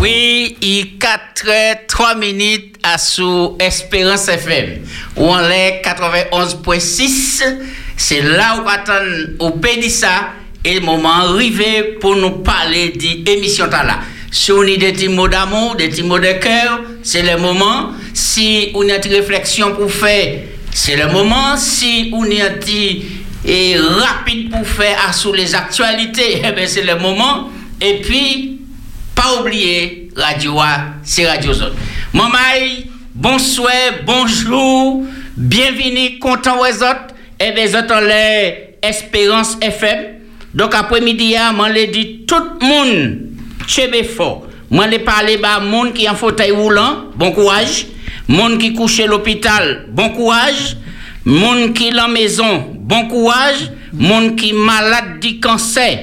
Oui, il 4 h 3 minutes à sous Espérance FM. Où on est 91.6. C'est là où attend au Pédissa et le moment arrivé pour nous parler de l'émission là. Si on a des petits mots d'amour, des petits mots de cœur, c'est le moment. Si on a des réflexions pour faire, c'est le moment. Si on a dit et pour faire à sous les actualités, eh ben, c'est le moment. Et puis, pas Radio A, c'est Radio Zone. Mamaï, bonsoir, bonjour, bienvenue, content aux autres, et les autres les Espérance FM. Donc après-midi, moi, je dit tout le monde, chebe fort. Je parle à monde qui en fauteuil roulant, bon courage. Monde qui couche à l'hôpital, bon courage. Monde qui la maison, bon courage. Monde qui malade du cancer,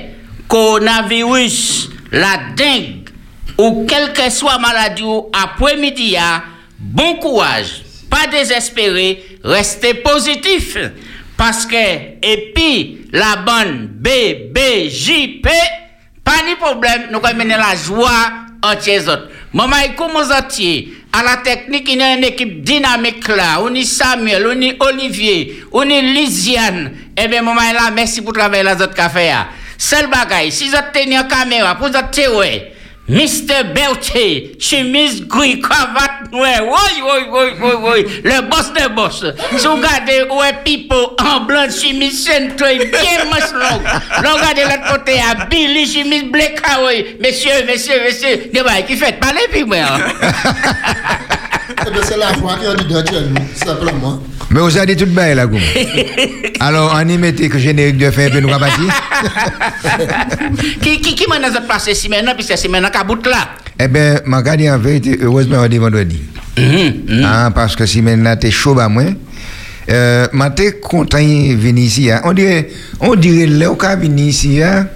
coronavirus, la dengue, ou quelle que soit maladie après-midi, bon courage. Pas désespéré, restez positif. Parce que, et puis, la bonne BBJP, pas de problème, nous allons mener la joie entière autres. Maman, comment entier à la technique, il y a une équipe dynamique là. On est Samuel, on est Olivier, on est Lisiane. Eh bien, maman, là, merci pour travailler la autres café. Seul bagaille, si vous avez une caméra, pour vous avez Mr. Belcher, chemise gris, cravate noire, oui, oui, oui, oui, oui, le boss de boss. Si vous regardez est people en blanc, chemise centrée, bien manche longue. Regardez l'autre côté à Billy, chemise ah oui. Messieurs, messieurs, messieurs, débat, qui fait parler, puis moi. Eh bien, c'est la joie qui est dit actuellement, simplement. Mais vous avez dit tout bien là, Goum. Alors, on y mettait que générique de fin, puis nous va Qui, qui, qui m'a dans passé si maintenant, puis c'est si maintenant qu'à bout là? Eh bien, ma gardé en vérité, heureusement, on dit vendredi. Ah, parce que si maintenant t'es chaud, bah, moi. Euh, ma t'es content de venir ici. hein. On dirait, on dirait, là, au cas venir ici, hein.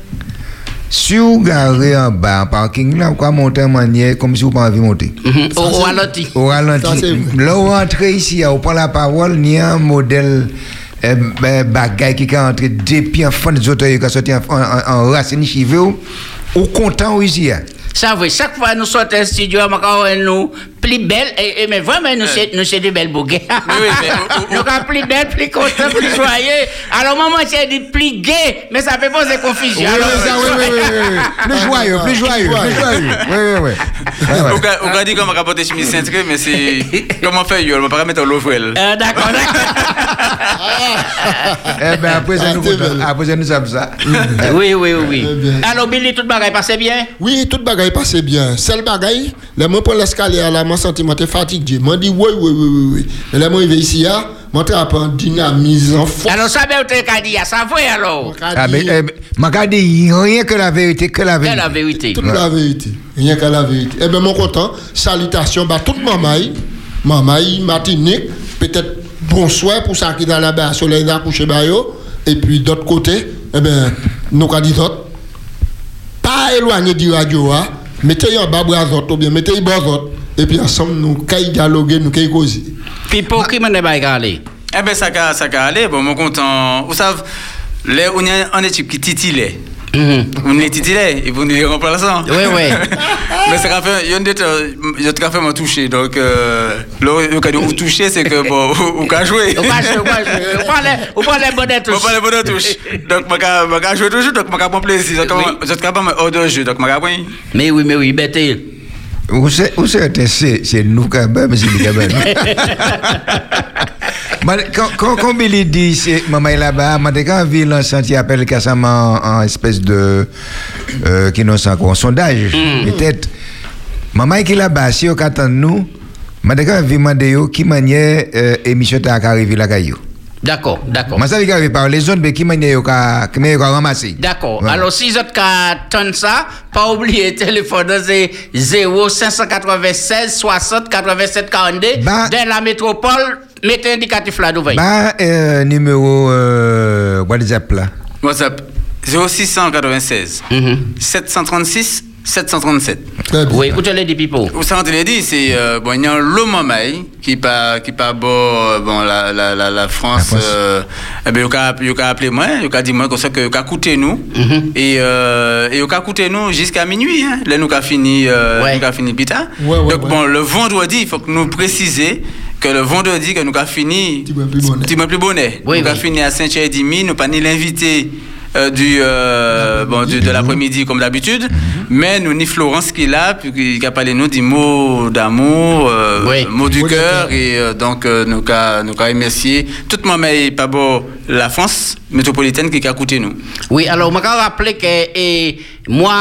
Si vous garez en bas, en parking, là, vous pouvez monter en manière comme si vous pas envie de monter. Au au ralenti. Au ralenti. Là, vous entrez ici, vous prend la parole, ni un modèle euh, ben, bagaille qui est entré depuis en fin de auteurs qui a sorti en, en, en, en racine chivée, ou content ici. hein. Ça veut, chaque fois nous sortons un studio, nous plus belle, et, et mais vraiment nous c'est nous c'est des belles bouguets. oui, mais ou- ou- nous sommes plus belles, plus contents, plus joyeux. Alors maman c'est dit plus gay, mais ça peut poser confusion. Oui, Alors, oui, ça, oui, oui, oui. Plus joyeux, plus joyeux, plus joyeux. Oui, oui, oui. Ouais, ouais. Ou ka- ou ka di kon m'a capoté chemise cintrée, mais c'est comment faire yo, on va pas mettre l'ovrel. euh, d'accord, d'accord. Eh bien, après, ça nous. Après, ça nous sommes ça. oui, oui, oui. Alors Billy, tout le bagage passait bien? Oui, tout bagaille passait bien. Seul bagaille, les moi pour l'escalier là, moi senti moi t'es fatigué. Moi dit oui oui oui oui oui. Mais là moi arrivé ici là, moi t'ai appris en dynamisme en force. Alors ça veut dire qu'à dire, ça veut alors? Ah, mais, eh, m'a gardé rien que la vérité, que la la vérité. vérité. Toute la vérité. Rien qu'à la vérité. Eh bien, mon content. Salutations, bah, toute mamaï, mamaï, Martinique, peut-être bonsoir pour ça qui est dans la baie, soleil coucher bayo. Et puis, d'autre côté, eh bien, nous, quand dit d'autres, pas éloigné du radio, hein. Mettez en bas bras ou bien mettez bas autres. Et puis, ensemble, nous, qu'à dialoguer, nous, qu'à causer. Puis pour qui m'en est aller? Eh ben ça ka ça ka aller, bon mon content. Vous savez, les on est en équipe qui titillait. On est titillé et vous nous les. Oui, oui. Mais ça fait, il y a une je te fait m'a touché. Donc, euh, le cas de vous toucher, c'est que bon, vous pouvez jouer. Ou pas jouer, ou pas jouer. Ou pas les- pas bonnes On touches. pas les bonnes touches. Donc, je vais jouer toujours, donc je vais prendre plaisir. Donc, je vais prendre hors de jeu, donc je vais prendre. Mais oui, mais oui, bête. Où c'est, où c'est, c'est, c'est nous qui avons, mais c'est nous qui avons. Mais quand, quand, quand Billy dit, c'est, maman est là-bas, moi, quand on vit l'ensemble qui appelle quasiment en, en espèce de, euh, qui un sondage, peut-être, maman qui là-bas, si on attend nous, quand vit, demander qui manière, euh, émission t'a arrivé là, caillou. D'accord, d'accord. Moi, ça veut dire par les zones, mais qui manière, ramasser. D'accord. Voilà. Alors, si vous avez ça, pas oublier le téléphone, c'est 0 596 60 87 42. Bah- dans la métropole, mettez indicatif là, d'ouvrir. Bah, euh, numéro, euh, WhatsApp là. WhatsApp 0696 Mhm. 736 737. Très bien. Oui, où tu l'as dit, Pipo? Ou ça, on te l'a dit, c'est euh, bon, il y a le Mamaï qui pas qui pas bon, euh, bon la, la, la, la France. La France. euh, eh ben, il a appelé moi, il a dit moi comme ça que il a coûté nous et euh, et il a coûté nous jusqu'à minuit. Hein. Là nous a fini, euh, Ouais. nous a fini pita. Ouais, ouais, Donc ouais. bon, le vendredi, il faut que nous préciser que le vendredi que nous a fini, Petit peu plus bonnet. petit peu plus bonnet. Oui, nous a oui. fini à Saint-Thierry-et-Demi, nous pas ni l'invité. Euh, du, euh, bon, du- de l'après-midi comme d'habitude, mais nous ni Florence qui est là, puis qui a parlé nous des mots d'amour, euh, Oui. mots du cœur, et euh, donc euh, nous avons nous remercié. Tout le monde, mais pas bon la France métropolitaine qui a coûté nous. Oui, alors, je vais rappeler que et, moi,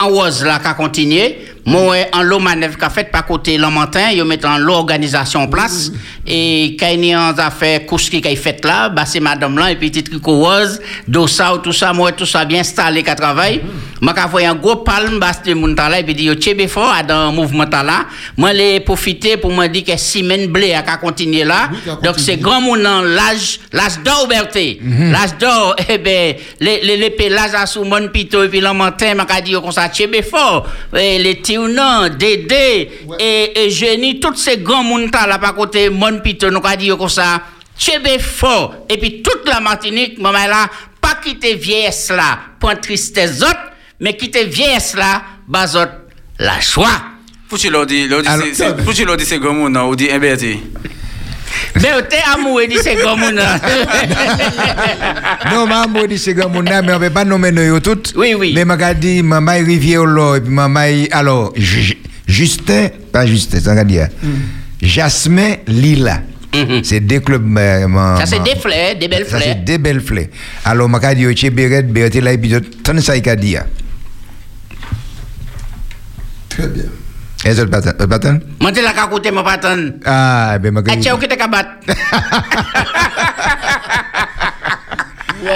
en Oise, là, qui a continué, moi, en l'eau manœuvre qu'a fait par côté Lamantin, ils mettent en l'organisation en place. Et quand il y a des affaires, couche qui a fait là, bah, c'est madame là, et puis petit tricot ou tout ça, moi, tout ça bien installé qu'à travail. Moi, quand voyé un gros palme, bah, c'est mon là, et puis dit, yo, tchébé fort, à dans le mouvement là. Moi, les profiter pour me dire que Simène Blé a qu'à continuer là. Donc, continué. c'est grand nan l'âge l'âge d'or Berté l'âge d'or eh ben les les les pe l'âge à sous mon pito et puis l'amatin m'a dire comme ça tchebe fort et les tiounan dédé et et génie tous ces grands moun ta là par côté mon pito nous ka dire comme ça tchebe fort et puis toute la Martinique maman là pas quitter vieillesse là pour tristesse autres mais quitter vieillesse là bazot la joie. Faut tu leur dire, leur dire, Alors, c'est- c'est- faut tu leur dire c'est comme on ou dit Berté. Berté amour dit ces grands. Non, maman dit c'est grand monde là, mais on ne peut pas nommer nous toutes. Oui, oui. Mais m'a dit maman Rivière et puis maman alors Ju- Justin, pas Justin, ça va dire. Jasmin Lila. Mhm. C'est deux clubs. ma- Ça, c'est ma- des fleurs, des belles Ça, fleurs. c'est des belles fleurs. Alors, m'a dit, Oche Beret, Berté là, et puis tant ça, il a dit. Très bien. Tu pas tant? Moi, je l'ai côté, mon patron. Ah, ben, m'a Et tu dit. as qui te kabat.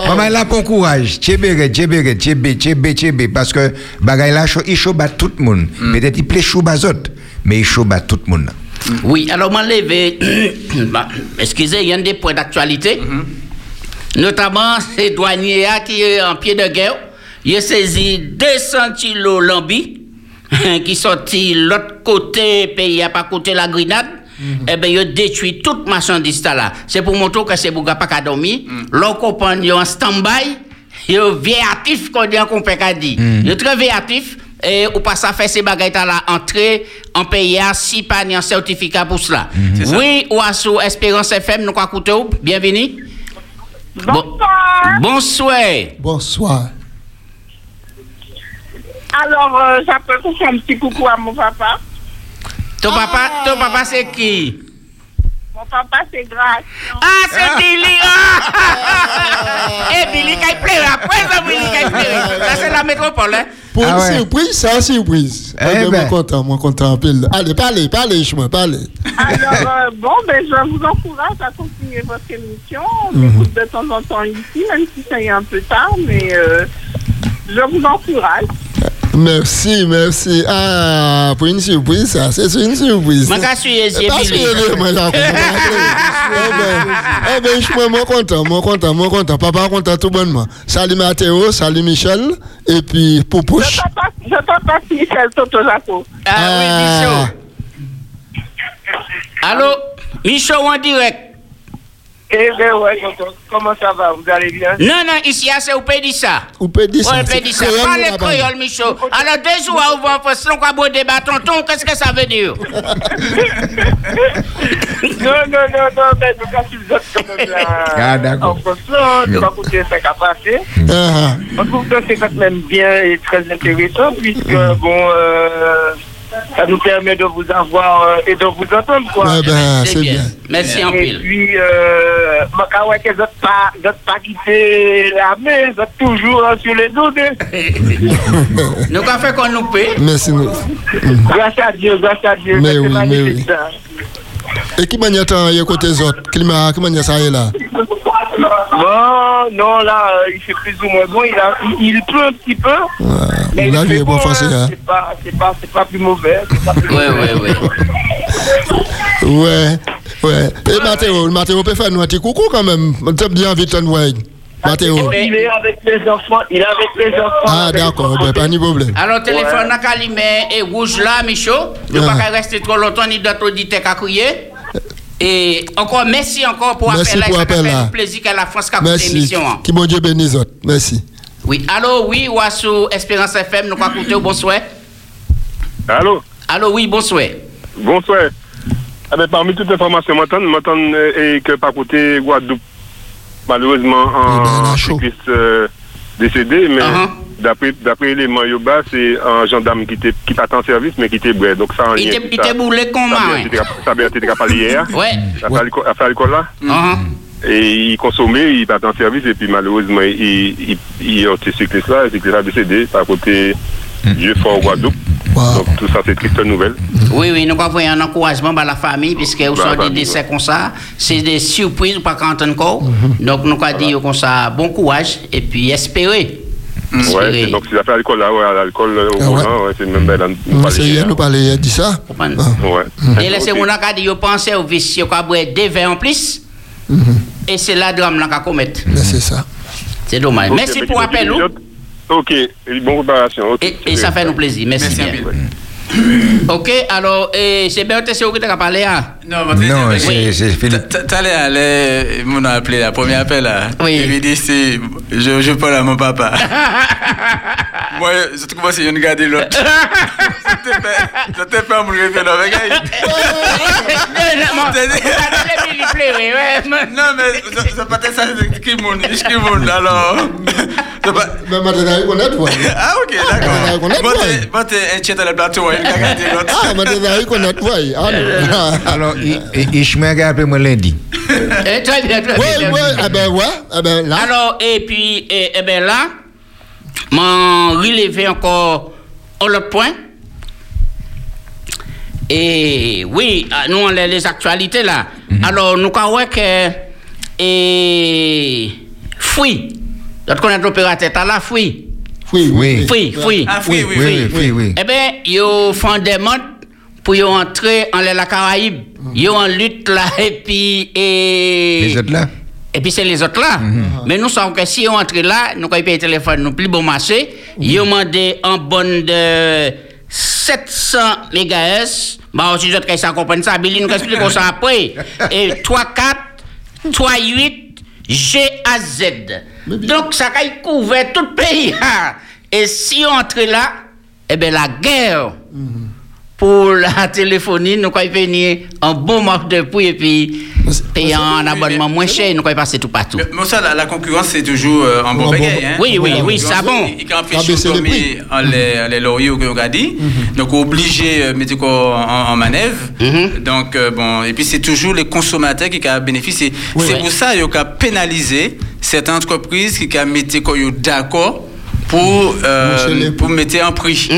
Maman, là, bon courage. Tchéberet, tchéberet, tchébé, tchébé, tchébé. Parce que, bagay là, il chaud bat tout le monde. Peut-être il plaît autres, mais il chaud bat tout le monde. Oui, alors, moi, levé. bah, excusez, il y a des points d'actualité. Notamment, ces douaniers qui est en pied de guerre. Il a saisi 200 kilos lambi qui sorti l'autre côté pays, à pas côté la grenade. Eh bien, il a détruit toute marchandise là. C'est pour montrer que c'est pour pas qu'à dormir. Leur compagnon en stand-by, il est véatif, qu'on dit en compagnie. Il est très véatif. Et ou pas ça faire ces bagages là entrer en pays si pas ni un certificat pour cela. Ça. Oui, ou à sous Espérance FM, nous quoi coûter Bienvenue. Bonsoir. Bonsoir. Bonsoir. Alors, euh, j'appelle pour faire un petit coucou à mon papa. Ton papa, ton papa c'est qui? Mon papa, c'est Grâce. Ah, c'est Billy. Ah! Eh, Billy, qui pleure après, ça, Billy, qui pleure. Ça, c'est la métropole, hein? Pour Ah une ouais. surprise, c'est une surprise. Eh Eh ben, ben. Moi content, moi content. pile. Allez, parlez, parlez, chemin, parlez. Alors, euh, bon, ben, je vous encourage à continuer votre émission. On Mhm. écoute de temps en temps ici, même si ça y est un peu tard, mais euh, je vous encourage. Merci, merci. Ah, pour une surprise, ça, c'est une surprise. Je suis eh ben, eh ben, je suis moi content, moi content, moi content. Papa content tout bonnement. Salut Mathéo, salut Michel, et puis Je Poupouche. t'entends je t'entends, Michel Toto Jaco. Ah, oui, Michaud. Allô? Michaud en direct. Eh bien, ouais, tonton, comment ça va? Vous allez bien? Non, non, ici, c'est au pays ça. Ou peut dire ça. Ouais, pays dit ça. Créole, Michaud. Alors, deux jours à ouvrir en France, on va boire débat, tonton, qu'est-ce que ça veut dire? Non, non, non, non, mais nous, quand vous êtes quand même là, Ah, d'accord. en France, là, tu vas coûter 5 à passer. On trouve que c'est quand même bien et très intéressant puisque bon, euh, ça nous permet de vous avoir euh, et de vous entendre quoi. ah, ben, c'est bien. Merci en Et pile. puis, euh, kawa que vous n'êtes pas, pas quitté la main, vous êtes toujours sur les dos. hein. Nous avons fait qu'on nous paie. Merci. nous. Grâce à Dieu, grâce à Dieu. Mais oui, mais magnifique, oui. ça. Et qui m'a dit attends, il y a côté des autres Climat, qui m'a dit ça y est là Bon, non, là, euh, il fait plus ou moins bon. Il, a, il, il pleut un petit peu. mais Là, il fait est pas bon, français. hein. Hein. C'est pas, c'est pas, c'est pas plus mauvais. c'est pas plus Ouais, mauvais. ouais, ouais. Ouais, ouais. Et Mathéo, Mathéo peut faire nous un petit coucou quand même. T'as bien vite, on voit. Mathéo. Il est avec les enfants. Il est avec les enfants. Ah, d'accord, ben, pas de problème. Alors, téléphone Ouais. qu'à allumer et rouge là, Michaud. Ne Ah. pas qu'à rester trop longtemps, ni d'autres auditeurs qu'à crier. Et encore, merci encore pour Merci pour Ça fait l'appel, là. plaisir qu'à la France Merci. l'émission. hein. Qui bon Dieu bénisse. Merci. Oui, allô, oui, ou Espérance FM, nous avons écouté, bonsoir. Allô? Allô, oui, bonsoir. Bonsoir. Ah ben, parmi toutes les informations, m'entendre euh, et que par côté Guadeloupe, malheureusement, Eh ben, en cycliste euh, décédé, mais Uh-huh. D'après l'élément Yoba, c'est un gendarme qui était qui pas en service, mais qui était bré. Donc ça en Il lien, était- boulé comme ça a bien été rap- Ça a bien été rappelé hier. Ouais. À faire l'école- là. Uh-huh. Et il consommait, il pas en service, et puis malheureusement, il, il, il, il ce cycliste là, le cycliste a décédé par côté Dieu fort Guadeloupe. Wow. Donc tout ça, c'est triste nouvelle. Oui, oui, nous avons un encouragement à la famille, puisque vous Bah, sortez des décès comme ça, c'est des surprises, pas quand encore. Mhm. Donc, nous avons dit comme ça, bon courage, et puis espérer. Ouais, c'est- donc si ça fait à l'école là, ouais, à l'alcool au Ah ouais. volant, ouais, c'est même belle. C'est hier, nous parler hier, dit ça. Ah. Ouais. Et laissez-moi dire, dit, vous pensez au vice, vous avez des vins en plus, Mhm. et c'est là drame là qu'on commettre. Mais c'est ça. C'est dommage. Merci pour l'appel, nous. Ok, bonne préparation. Et, et ça fait nous plaisir. Merci, Merci, bien. Ok, alors, et c'est où que tu as parlé, hein? Non, Non, c'est Philippe. T'allais aller, mon a appelé la première appel là. Oui. Il me dit c'est, je, je parle à mon papa. Moi, je trouve que c'est une garder l'autre. C'était pas, c'était pas mon référent, là, regarde. Non, mais c'est pas ça, c'est qui mon, qui mon, alors. On l'autre. Alors, Ishmael a appelé moi lundi. Très bien, très bien. Bien. eh ben, ouais, là. Alors, et puis, eh, ben là, m'en relever encore un autre point. Et oui, ah, nous, on a les actualités là. Alors, nous croyons que. Et. Fouille. D'autres connaissent l'opérateur, t'as la fouille. Oui, Oui. Fouille, fouille. Ah, oui, oui, Oui, oui. oui, oui, oui. Eh bien, ils font des modes pour y entrer en la Caraïbe. Ils en lutte là, et puis. Et... Les autres là? Et puis c'est les autres là. Mais nous savons que si on entre là, nous avons payé le téléphone, nous plus bon marché. Ils ont demandé en bonne de 700 MHz. Bah, aussi, d'autres qui ça comprennent ça. Billy nous explique ça après. Et 3, 4, 3, 8, GAZ. Donc, ça a couvert tout le pays. hein. Et si on entre là, eh bien, la guerre pour la téléphonie, nous avons venir en bon manque de et puis payer un abonnement moins cher, nous avons passer tout partout. Mais, mais ça, la, la concurrence, c'est toujours euh, un bon bon- bagaille. Hein? Oui, oui, oui, ça bon. Il a fait chaud les en lauriers qu'on a dit. Donc, obligé de mettre quoi en, en manœuvre. Mhm. Donc, euh, bon, et puis c'est toujours les consommateurs qui ont bénéficié. c'est pour ça qu'ils ont pénalisé cette entreprise qui a mis d'accord pour, euh, pour mettre un prix.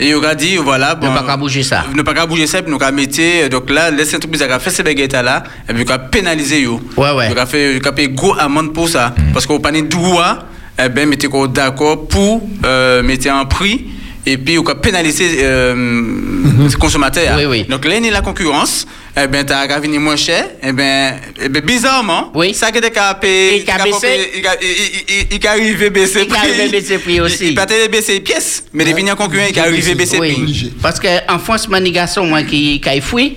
Et ils ont dit, voilà, bon. Mhm. pas qu'à bouger ça. Ne pas qu'à bouger ça, puis nous avons mis, donc là, les entreprises qui ont fait ces bagages là, et puis pénalisé. yo. Ouais, ouais. Ils ont fait, payé gros amende pour ça. Parce qu'on n'a pas de droit, eh ben, mettez d'accord pour euh, mettre un prix. Et puis, on a pénalisé euh, les consommateurs. Oui, oui. Donc, là, il y a la concurrence. Eh ben, t'as qu'à venir moins cher. Eh ben, eh ben bizarrement, Oui. ça qui qu'à payer. Il pas- il qu'a- il- il- il- arrivé baisser baisser prix aussi. Il télé baisser pièces, mais les vignes concurrents, il qu'a arrivé baisser prix. Parce qu'en France, mon garçon, moi, qui, qui fouille,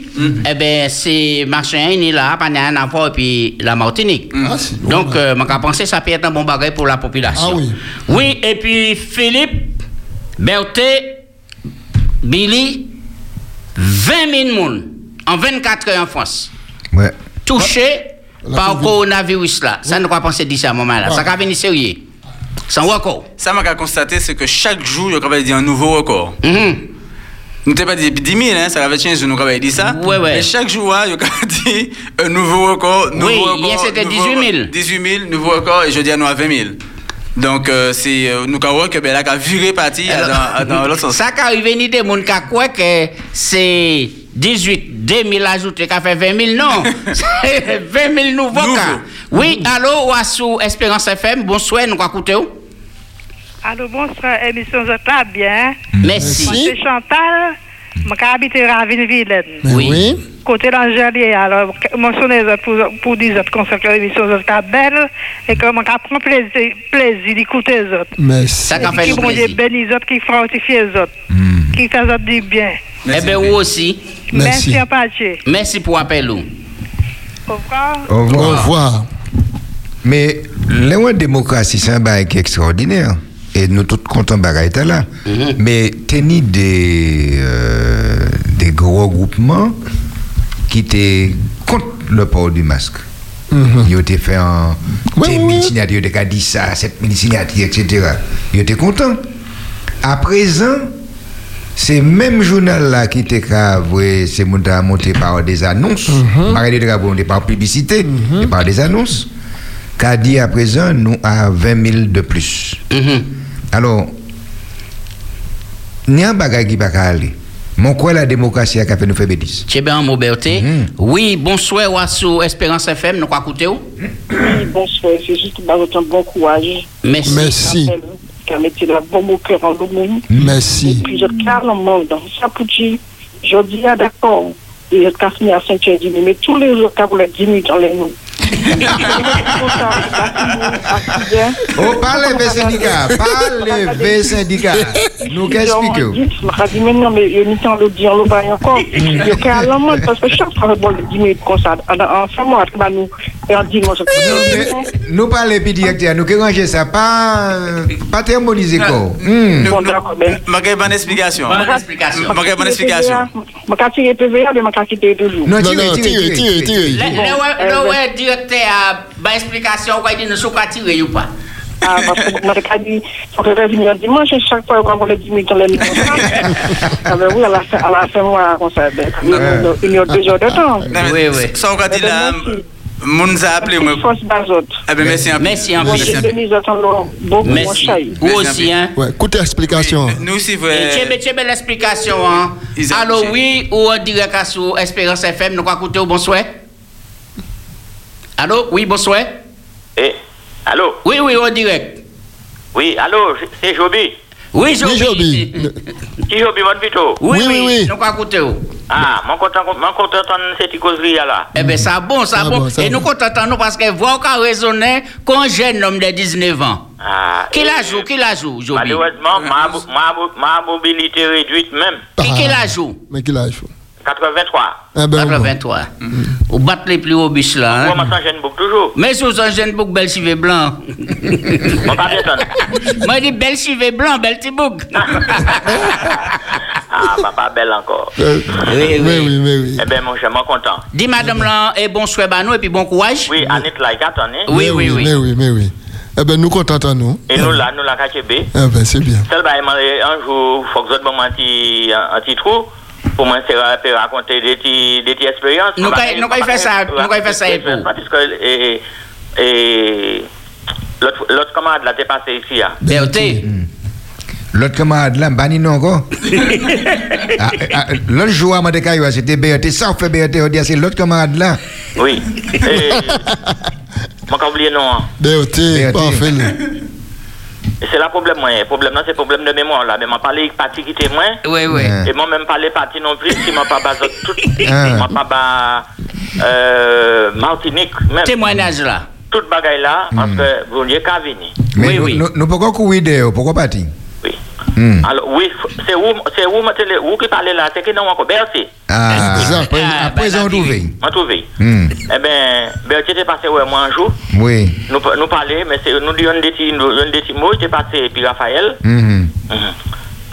eh ben, c'est machin, il est là, pas à voir, et puis la Martinique. Ah, c'est bon, Donc, là. euh, je pense que ça peut être un bon bagage pour la population. Ah oui. Oui, et puis Philippe, Berthe, Billy, 20 000 personnes en 24 heures en France, Ouais. touchés par le coronavirus là. Ça, nous pas penser d'ici à un moment là. Ça va venir sérieux. Sans record. Ça, m'a constaté, c'est que chaque jour, il y a dit un nouveau record. Mhm. Nous t'ai pas dit 10 000, hein, ça avait 15 jours, nous avons dit ça. Ouais, ouais. Mais chaque jour, il y a dit un nouveau record. Nouveau Oui, record, hier, c'était nouveau 18 000. record, 18 000, nouveau record, et jeudi, nous avons 20 000. Donc, euh, c'est euh, nous avons que là, qu'a viré parti dans, l'autre sens. Ça qui arrive, ni des gens qui croient que c'est 18, 2000 ajoutés qui a fait 20 000. Non, c'est 20 000 nouveaux Nouveau. cas. Oui, allô, ou sous Espérance FM, bonsoir, nous écoutez. Allô, bonsoir, émission de très bien. Merci. C'est Chantal. Je habite à. Mais Oui. oui. côté l'Angélie, alors, mentionner les autres pour, pour dire que l'émission est belle et que on prend plaisir, plaisir d'écouter les autres. Merci. Ça fait Qui plaisir. bénit les autres, qui fortifie les autres, qui fait les autres du bien. Eh bien, vous aussi. Merci. Merci à Paché. Merci pour l'appel. ou. Au revoir. Au Au revoir. revoir. Mais la démocratie, c'est un bail qui est extraordinaire. Et nous tous contents bagaille était là. Mais tenir des, euh, des gros groupements qui étaient contre le port du masque. Ils ont été fait en Oui, 10 oui, 000 oui. signatures, ils ont dit ça, 7 000 signatures, etc. Ils étaient contents. À présent, ces mêmes journal-là qui étaient gravés, c'est monté par des annonces, par des monté par publicité, et par des annonces, qu'a dit à présent, nous à 20 000 de plus. Mhm. Alors, il y a un bagage qui va pas aller. Mon quoi la démocratie a fait nous faire ben Moberté. Mhm. Oui, bonsoir ou sous Espérance FM, nous quoi écouter ou? Oui, bonsoir. C'est juste pour vous un bon courage. Merci. Merci. Qui la bombe au cœur en. Et Merci. puis, je carrément dans ça pour dire, je dis, ah, d'accord. Et je casse à 5 heures 10 minutes. Mais tous les autres, quand vous l'avez 10 minutes, on les nous. Oh, parlez des syndicats, parlez des syndicats. Nous qu'expliquez vous Je me dis, mais non, mais il y a une temps de dire, le bail encore. Il y a carrément, parce que chaque fois, bon, les 10 minutes comme ça, en en ce moment, nous, et on je Nous parlons puis directeur, nous qui ranger ça, pas, pas thermoliser quoi. Bon, d'accord, ben. Je vais bonne explication. Bonne explication. Je vais bonne explication. Je vais tirer PVA, mais je vais quitter toujours. Non, ouais directeur a ba explication quoi dit nous sous quoi tirer ou pas. Ah, parce que moi, je dit, faut que je le dimanche, et chaque fois, quand on les 10 minutes, on les met comme ça. Ah, ben oui, à la fin, à la fin, moi, ben, deux heures de temps. Oui, oui. On a appelé moi. Force. Eh bien, merci un peu. Merci beaucoup, Merci. chat. Vous aussi hein. Ouais, écoutez explication. Nous aussi, Et vrai. Tchèbe tchèbe l'explication hein. Allô oui ou en direct à sous Espérance FM nous quoi écouter au bonsoir. Allô? Oui bonsoir. Eh, allô? Oui oui en direct. Oui, allô, c'est Joby. Oui Joby. Oui, Joby. Qui Joby, votre vito Oui Oui, oui, nous quoi écouter au. Ah, mon content, mon content cette causerie là. Eh bien, ça bon, ça Ça bon. Et nous contentons nous parce que voir qu'on raisonner qu'un jeune homme de 19 ans. Ah, Qui la joue, qui la joue, Joby? Malheureusement, ma, ma, ma mobilité réduite même. Qui, la joue Mais qui l'a fait 83. Eh ben, bon. 83. Ou battre les plus hauts biches là. Moi, Hein? je jeune beaucoup toujours. Mais sous un jeune bouc bel chivet blanc. Mon pas bien Moi, je dis bel chivet blanc, bel petit bouc. Ah, papa belle encore. Euh, Oui, Mais oui. oui, mais oui. Eh bien, mon cher, mon content. Dis madame là, et bon souhait à nous et puis bon courage. Oui, Annette like, attendez. Oui, Mais oui, oui. Mais oui, mais oui. Eh ben, nous contentons nous. Et nous là, nous là, KTB. Eh ben, c'est bien. Seul bah, un jour, faut que vous petit, un petit trou pour moi c'est ra- raconter des petites expériences. Nous, il fait ça, nous, fait ça. Parce que, et, et, l'autre, l'autre camarade là, t'es passé ici, hein. Berté. L'autre camarade là, bani non. Ah, ah, L'autre jour, à c'était BRT. Ça, on fait on dit, c'est l'autre camarade là. Oui. Quand oublié non, hein. BOT. parfait. C'est là le problème, moi. Le problème, là, c'est le problème de mémoire, là. Mais m'a parlé parti qui était moins. Oui, oui. Ouais. Et moi, même parler parti non plus, si m'a pas basé tout. Ah. m'a pas bas, euh, Martinique, même. Témoignage là. Toute bagaille là, parce que vous n'avez qu'à venir. Mais Oui, nous, oui. nous, nous pourquoi courir dehors, pourquoi partir Hmm. Alors, oui, c'est où, c'est où, ma télé- où qui parle là, c'est que non, encore Berthier. Ah, Exact. après, Ah, après, ben, on la trouve. M'a trouvé. Hmm. Eh bien, Berthier était passé ouais, moi un jour. Oui. Nous, nous parler, mais c'est, nous disons des petits, nous, un des petits mots, était passé, puis Raphaël. Mhm.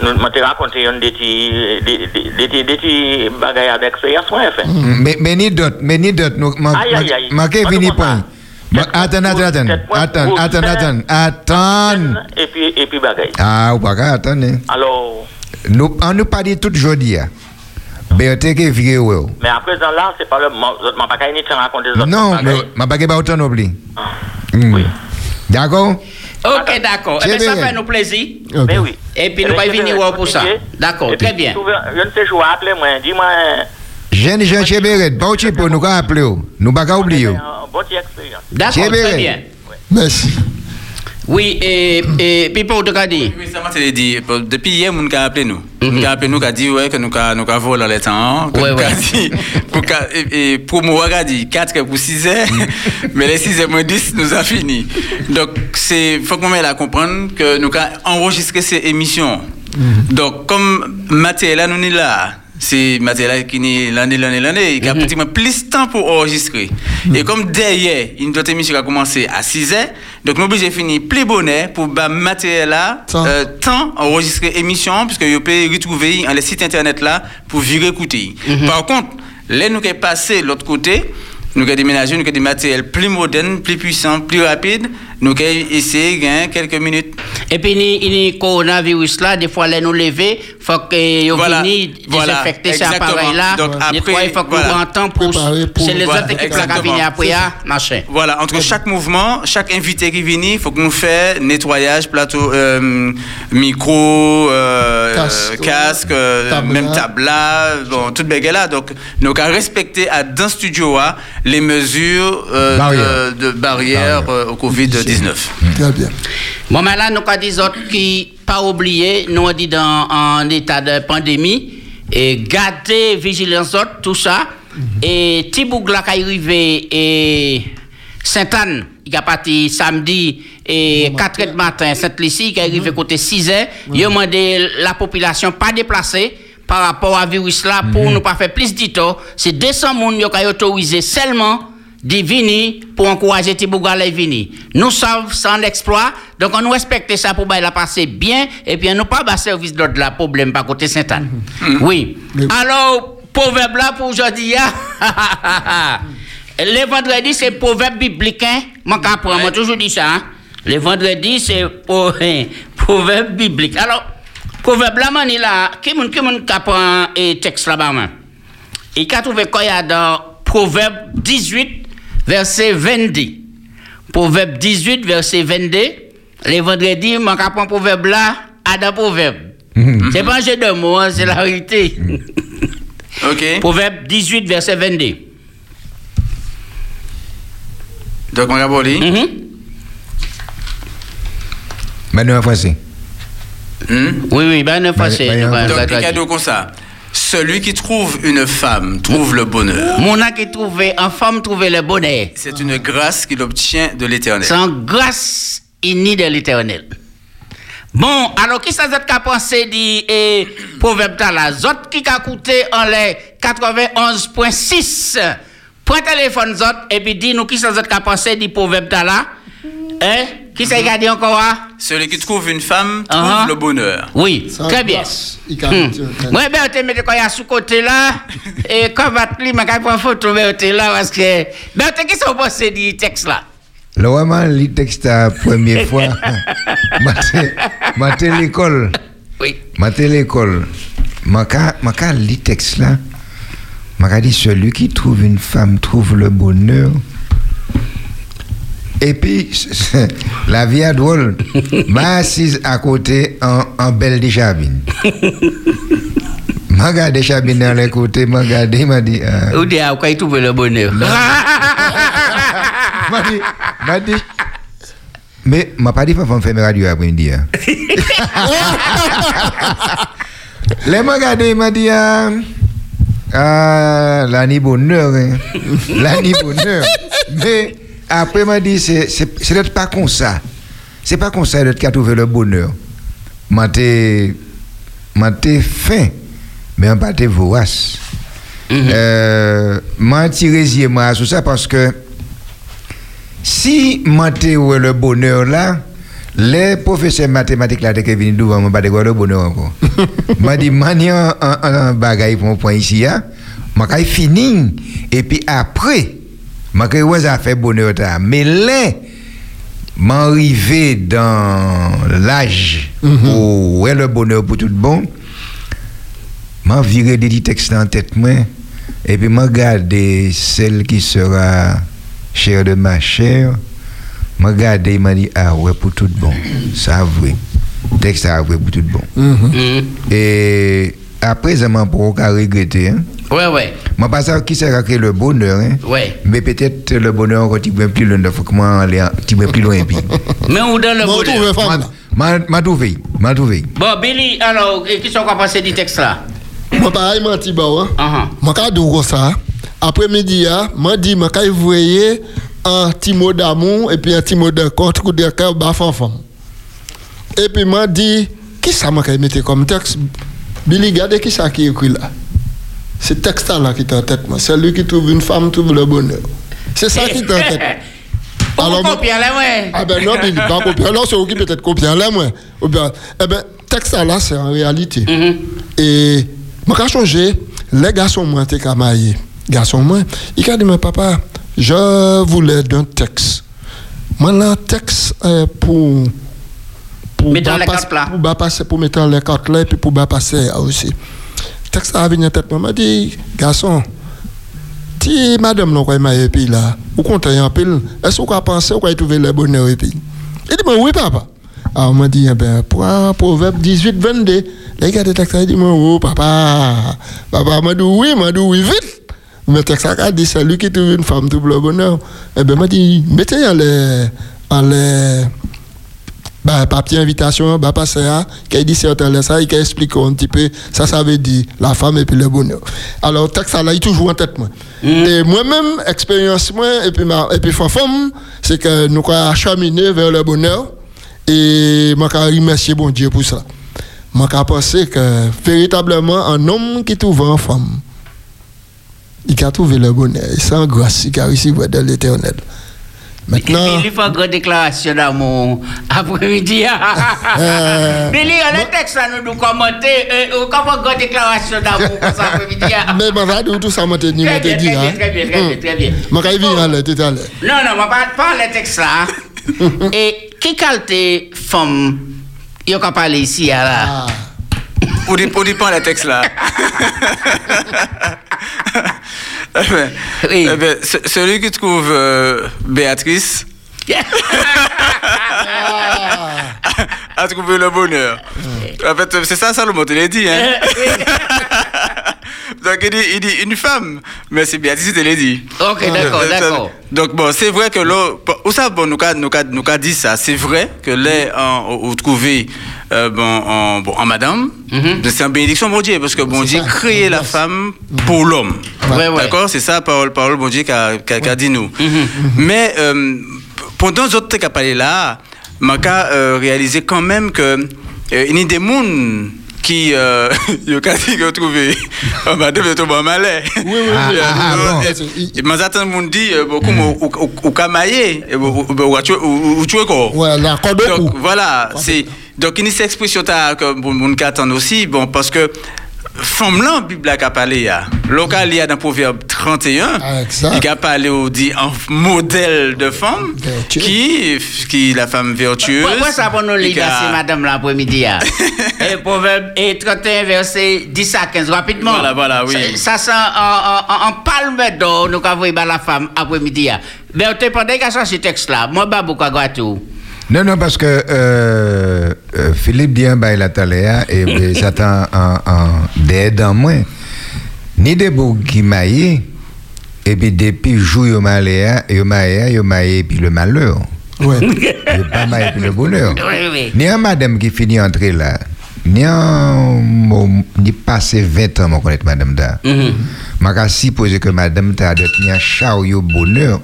Nous, m'a raconté un des petits, bagailles avec expérience, moi, fait. Mais, ni d'autres, mais ni d'autres. nous- ma- Aïe, aïe, aïe. ma- Marquez Pas fini tout point. Attends, attends, attends. Attends, attends, attends. Attends. Et puis, et puis bagaille. Ah, ou pas hein. Alors, Nous, on nous pas dit tout jeudi. hein. Qui est viré, ouais. mais à présent là, c'est pas le, m'a pas te raconter des autres Non, mais ma baguette pas autant oublié. Hmm. Oui. D'accord? Ok, d'accord. Eh bien, ça fait nous plaisir. Eh Mais ben, oui. Et puis, Eh nous bien, allons je venir pour ça. D'accord, Et très puis, bien. Je ne sais jouer, appelez-moi, dis-moi. Jeune Jean Chéberet, pas au pour nous appeler. Nous pas qu'à oublier. Un bon petit expérience. D'accord, très bien. Merci. Oui, et, et puis pour te dire. Oui, ça m'a dit. Depuis hier, mon a appelé nous. Mon a appelé nous, a dit ouais, que nous avons nous volé le temps. dit, pour qu'a- et, pour moi, on a dit 4 pour 6 heures, mais les 6 heures moins 10 nous a fini. Donc, c'est faut qu'on mette à comprendre que nous avons enregistré ces émissions. Donc, comme matériel là, nous sommes là. C'est matériel qui est l'année, l'année, l'année. Il y a pratiquement plus de temps pour enregistrer. Et comme derrière, une autre émission a commencé à 6 heures, donc nous obligés de finir plus bonnet pour bah, matériel là, Temps. euh, temps enregistrer émission, puisque vous pouvez retrouver dans les sites internet là pour virer écouter. Par contre, là, nous avons passé de l'autre côté, nous avons déménagé, nous avons des matériels plus modernes, plus puissants, plus rapides. Nous de gagner quelques minutes. Et puis, il y a coronavirus là, des fois, les nous lever, faut que vous Voilà, veniez voilà, désinfecter cet appareil-là. Donc, après, il faut que voilà. vous pour. Préparer pour- C'est les Voilà, autres équipes là qui exactement. viennent après, ah, machin. Voilà, entre chaque mouvement, chaque invité qui vient, il faut que nous fassions nettoyage, plateau, euh, micro, euh, Casque, casque, euh, tabla. même tabla, bon, tout le là. Donc, nous avons respecté à, dans le studio ah, les mesures euh, Barrières. de, de barrières euh, au Covid-19. Très bien. Bon, mais là, nous avons des autres qui, pas oublier, nous avons dit dans en état de pandémie, et garder vigilance autres, tout ça. Et Tiboug là, qui est arrivé, et Sainte-Anne, il a parti samedi, et 4 heures du matin, Sainte-Lucie, qui est arrivé côté 6 heures, il a demandé la population pas déplacer par rapport à virus là, pour ne pas faire plus d'ito. C'est 200 personnes qui ont autorisé seulement de venir pour encourager Tibouga à venir. Nous sommes sans exploit, donc on nous respecte ça pour la passer bien, et puis nous pas bas service d'autre là, problème par côté Sainte-Anne. Oui. Mais- Alors, proverbe là pour aujourd'hui, hein. le vendredi c'est proverbe biblique, hein. Moi, qu'apprends, moi toujours dit ça, hein. Le vendredi c'est pro- proverbe biblique. Alors, proverbe là, man, il a, qui moun, qui moun qu'apprend et texte là-bas, man? Il a trouvé quoi il y a dans Proverbe 18, verset 22. Proverbe 18, verset 22. Les vendredis, je prendre Proverbe là, à dans Proverbe. C'est pas un jeu de mots, hein, c'est la vérité. OK Proverbe 18, verset 22. Donc, on va aborder. Mhm. Maintenant en français. Hmm? Oui, oui, ben, neuf fois, c'est. nous, ben, Donc, il traduit. cadeau comme ça. Celui qui trouve une femme trouve le bonheur. Mon a qui trouvé, en femme trouvé le bonheur. C'est une grâce qu'il obtient de l'éternel. Sans grâce unie de l'éternel. Bon, alors qui ça zot qu'a pensé dit eh, proverbe ta la zot qui a coûté en les 91.6 Prends téléphone zot et puis dis nous qui ça zot qu'a pensé dit proverbe ta Hein? Qui a dit encore? Celui qui trouve une femme trouve le bonheur. Oui, Sans très bien. Moi, ben, te mette quoi, il y a sous côté là, et quand va te lire, je prendre photo, ben, te là, parce que, ben, te qui ça pensé du texte là? Le vraiment, le texte la première fois, maté maté l'école, Oui. maté l'école, maka le texte là, dit celui qui trouve une femme trouve le bonheur. Et puis, la vie est drôle. M'a assise à côté en, en belle des chabines. M'a regardé chabine dans les côtés, m'a regardé, m'a dit, ah, Ou dit, ah, quoi, il trouve le bonheur? m'a dit, m'a dit, mais m'a pas dit pas faire me radio après-midi. hein. Les m'a regardé, il m'a dit, ah, ah, l'année bonheur, hein. l'année bonheur. Mais après, m'a dit, c'est d'être pas comme ça. C'est pas comme ça d'être qu'à trouver le bonheur. M'a m'a été fin, mais m'a pas vorace. Euh, m'a tiré moi sur ça parce que si ou le bonheur là, les professeurs mathématiques là, qui viennent devant moi, pas de quoi le bonheur encore. m'a dit, mani un, un, un bagage pour mon point ici, hein, m'a qu'à fini, et puis après, m'a qu'à ouais, ça fait bonheur. Mais là, m'a arrivé dans l'âge où ouais, le bonheur pour tout le bon, m'a viré des textes en tête, moi, et puis m'a gardé celle qui sera chère de ma chair, m'a regardé, il m'a dit, ah ouais, pour tout bon, ça vrai. Texte ça vrai pour tout bon. Mhm. Et après, ça m'a pas regretté. Hein? Ouais, ouais. Moi, pas ça qui sert à créer le bonheur, hein? Ouais. Mais peut-être le bonheur, quand tu vas plus loin, il faut que moi, aller tu vas plus loin. puis. Mais où dans le Bon, bonheur? Ma ma trouvé, ma trouvé. Bon, Billy, alors, qui sont qu'on penser du texte là? Moi, pareil, moi, petit bah, hein. Moi, quand je ça, après-midi, moi, dis, moi, quand vous voyez un petit mot d'amour et puis un petit mot de contre ou de cœur, bah, femme. Et puis, moi, dis, qui ça m'a mettre comme texte? Billy, regardez qui ça qui écrit là? C'est texte là qui est en tête, moi. C'est lui qui trouve une femme, trouve le bonheur. C'est ça qui est en tête. Pour Alors, copier là, ouais. Ah ben non, Billy, pas copier. Alors, c'est vous qui peut-être copier là, moi. Ou bien, eh ben, texte là, c'est en réalité. Mhm. Et, moi, quand changé, les garçons, moi, t'es marier. Garçon, moi, il a dit, mais papa, je voulais d'un texte. Moi, là, un texte euh, pour. Pour Mettre les cartes là. Pour pour mettre les cartes là, et puis pour passer aussi. Texte a venu en tête, m'a dit, garçon, si madame n'a pas marié, puis là, vous comptez en pile, est-ce que vous pensez que vous trouver le bonheur et puis Il dit, oui, papa. Alors, on m'a dit, eh ben, un proverbe 18, 22, les gars de texte, dit, oh, papa. Papa m'a dit, oui, m'a dit, oui, vite. Mais texte a dit, c'est lui qui trouve une femme, trouve le bonheur. Eh ben, m'a dit, mettez en les, en les, bah, papier invitation, bah, passer à, qui dit tel ça, il explique un petit peu, ça, ça veut dire la femme et puis le bonheur. Alors, texte là, il est toujours en tête, moi. Et moi-même, expérience, moi, et puis ma, et puis femme, c'est que nous avons cheminé vers le bonheur, et moi, je remercier bon Dieu pour ça. Moi, je pensé que véritablement, un homme qui trouve une femme, il a trouvé le bonheur, et sans grâce, il a réussi de l'éternel. Maintenant, Billy fait une grande déclaration d'amour après-midi. Euh, Billy, on le texte là, nous nous commenter. euh, Comment une grande déclaration d'amour pour après-midi? mais vais dire tout ça, je te Très bien, dit. très bien, très bien, très bien, très bien. Je vais venir tout à l'heure. Non, non, je ne pas le texte là. Et qui qualité femme? Il a parlé ici là? Ah. Ou dit, ou dit pas le texte là. Eh ben, Oui. eh ben, ce- celui qui trouve euh, Béatrice a trouvé le bonheur. En fait, c'est ça, Salomon te l'a dit. Hein? Donc, il dit, il dit une femme, mais c'est Béatrice qui te l'a dit. Ok, d'accord, Euh, ça- d'accord. Donc, bon, c'est vrai que bon, où ça, bon, nous avons nous, nous dit ça. C'est vrai que là, on, on trouvé, euh, bon, en, bon, en madame, Mhm. c'est une bénédiction, bon Dieu, parce que bon Dieu en la femme pour l'homme. Ouais, ouais. D'accord? C'est ça, parole, parole, bon Dieu, qu'a qu'a dit nous. Mhm. Mais, euh, pendant les autres qui ont parlé là, m'a euh, réalisé quand même que, euh, il y a des gens qui, euh, il y a dit qu'ils ont trouvé, madame, est tombée en malais. Oui, oui, Ah, oui. ah, ah. Et mais attends, mon dit, euh, beaucoup, ou ou- ou camaillé, ou tu- quoi au Donc voilà, c'est donc une expression que mon attend aussi bon parce que femme là Bible a parlé là. Local il y a dans proverbe 31 Ah, il a parlé au dit en modèle de femme Vertueux. qui qui la femme vertueuse. Pourquoi ça pour nous qui a- c'est madame l'après-midi? Et proverbe et 31 verset 10 à 15 rapidement. Voilà, voilà, oui. Ça ça en, en, en palme d'or nous avons voir la femme après-midi. Mais on te pendant qu'à ce texte là, moi pas beaucoup à tout. Non, non, parce que euh, euh, Philippe dit un bail la taléa et ça t'a en, d'aide en moins. Ni de qui maillé, et puis depuis jour yo maléa, yo maillé, yo maillé, puis le malheur. Ouais. Yo pas maillé, puis le bonheur. Oui, oui. Ni un madame qui finit entrer là, ni un mon- ni passé 20 ans, mon connaître madame da. Mhm. Je vais supposer que madame t'a de tenir chao yo bonheur.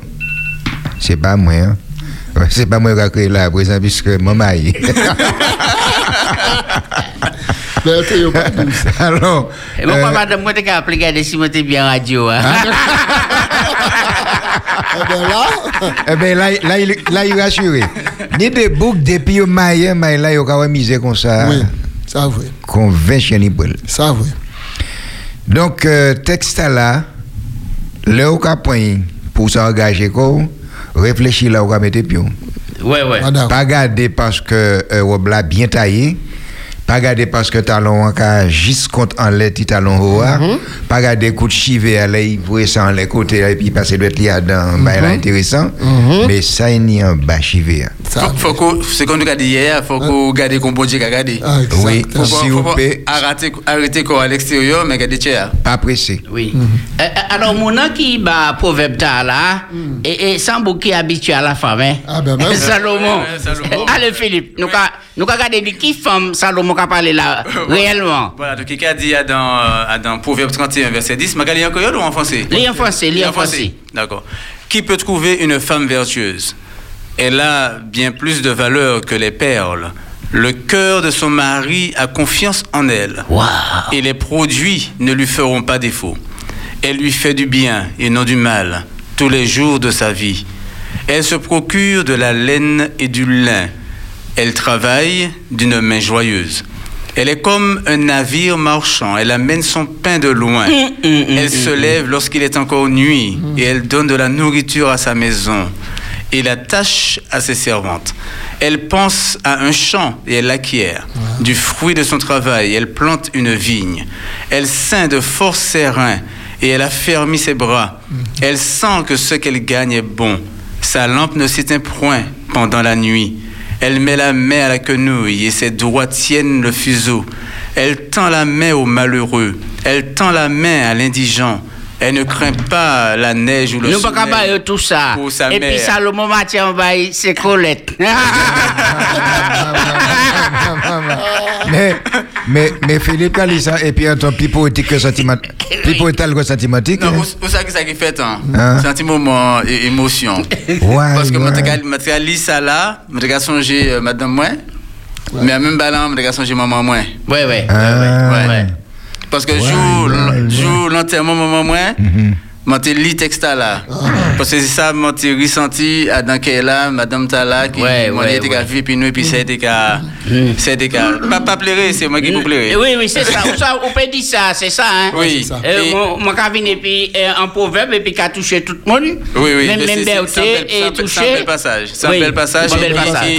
C'est pas moi, hein. C'est pas moi qui ai créé là, à présent, puisque pas douce. Alors. Et pourquoi euh, madame moi t'es appelé garder si moi t'es bien radio hein? Eh bien là, eh ben là, là, il, là, il est rassuré. Ni de bouc depuis au mais là, il y a misé comme ça. oui, ça vrai. Conventionnel. Ça vrai. Donc, euh, texte là, cas point, pour s'engager, quoi, réfléchir là, où va mettre pion. Ouais, ouais. Madame. Pas garder parce que euh, là bien taillé. Pas garder parce que talon en cas juste contre en lait ti talon haut. Mhm. Pas garder coup de chivet à l'œil pour ça en les côtés et puis passer doit être là dans bah, là, intéressant. Mhm. Mais ça il n'y a en bas chivet. Ça, Faut, qu'on, c'est comme nous avons dit hier, faut qu'on garde qu'on bon Dieu qu'a gardé. ah, Oui, exactement. Faut pas, si faut vous pas paie- arrêter, arrêter quoi à l'extérieur, mais garder tiers. Pas pressé. Oui. Euh, euh, alors, mon nom qui bat proverbe ta là, et, et sans qui est habitué à la femme, hein. Ah, ben, même. Salomon. Allez, Philippe, nous avons nous avons regardé de qui femme Salomon a parlé là, réellement. Voilà, donc il a dit dans, euh, dans Proverbe 31, verset 10, mais il y a encore ou en français? En français, en français. D'accord. Qui peut trouver une femme vertueuse? Elle a bien plus de valeur que les perles. Le cœur de son mari a confiance en elle. Waouh. Et les produits ne lui feront pas défaut. Elle lui fait du bien et non du mal tous les jours de sa vie. Elle se procure de la laine et du lin. Elle travaille d'une main joyeuse. Elle est comme un navire marchand. Elle amène son pain de loin. Elle se lève lorsqu'il est encore nuit et elle donne de la nourriture à sa maison et la tâche à ses servantes. Elle pense à un champ et elle l'acquiert. Du fruit de son travail, elle plante une vigne. Elle ceint de forts ses reins et elle affermit ses bras. Elle sent que ce qu'elle gagne est bon. Sa lampe ne s'éteint point pendant la nuit. Elle met la main à la quenouille et ses doigts tiennent le fuseau. Elle tend la main au malheureux. Elle tend la main à l'indigent. Elle ne craint pas la neige ou le Nous pas tout ça. pour sa Et puis. Salomon Mathieu envahi c'est Colette. mais, mais, mais Philippe et puis plus poétique que sentimental, plus poétal que sentimentique. Non, hein. où, où ça qui ça qui fait hein? Hein? Moment é- émotion. Ouais, Parce que moi, ouais. je ça là, je songer euh, madame moi, mais en même ballon, je songer maman moi. Ouais, ouais. Ah. ouais, ouais. Parce que Ouais, jour, ouais, l'enterrement maman moi, te lis texte là. Parce que c'est ça, je t'ai ressenti à dans là, madame Tala, qui m'a dit ouais. vie, puis nous, et puis cas. C'est des cas. Pas, pas pleurer, c'est moi qui peux pleurer. Oui, oui, c'est ça. Ou ça, on peut dire ça, c'est ça, hein. Oui. c'est ça. Euh, Et- puis euh, un proverbe, et puis qui a touché tout le monde. Oui, oui, Même, un bel- touché. C'est un bel passage. C'est un Oui, bel passage. un Et bel il- passage.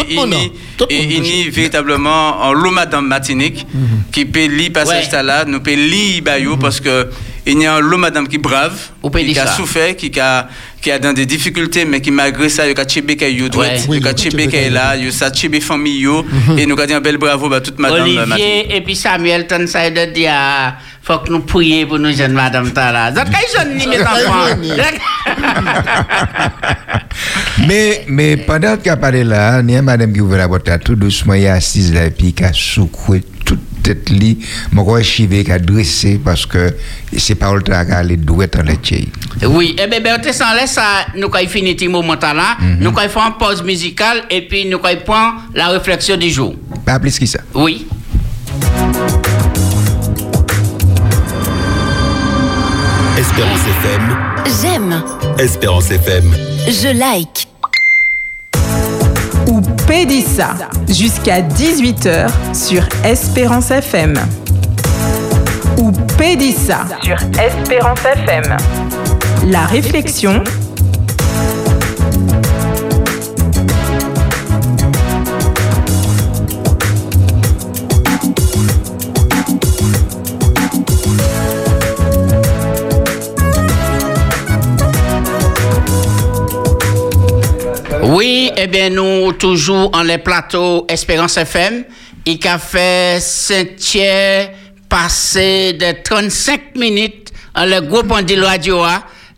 Tout hein. Y a véritablement en l'eau madame Martinique qui peut lire passage là, nous peut lire Bayou parce que il y a un lot madame qui brave, qui a souffert, qui a qui a dans des difficultés mais qui malgré ça il a y a Ouais. Oui, il a il a tchébé tchébé qu'il là, il a sa tchébé famille yo. et nous avons dit un bel bravo à toute madame. Olivier et puis Samuel ton ça de dire ah, faut que nous prions pour nous jeunes madame Tala. Zot kay jeunes ni mes enfants. Mais, mais pendant qu'il a parlé là, il y a madame qui ouvre la boîte tout doucement, il est assise là, et puis qui a secoué toute tête lit, mon quoi chivé, qui a dressé, parce que c'est pas le temps qu'elle est douée dans le tchèque. Oui, eh bien, Berthe sans laisse ça, nous quand il finit ce moment là, nous quand il fait une pause musicale et puis nous quand il prend la réflexion du jour. Pas plus que ça. Oui. Espérance FM, J'aime, Espérance FM. je like. Pédissa jusqu'à 18h sur Espérance FM. Ou Pédissa sur Espérance FM. La réflexion. Eh bien, nous, toujours en les plateaux Espérance FM, il a fait Saint-Thier passer de 35 minutes en le groupe Andil Radio.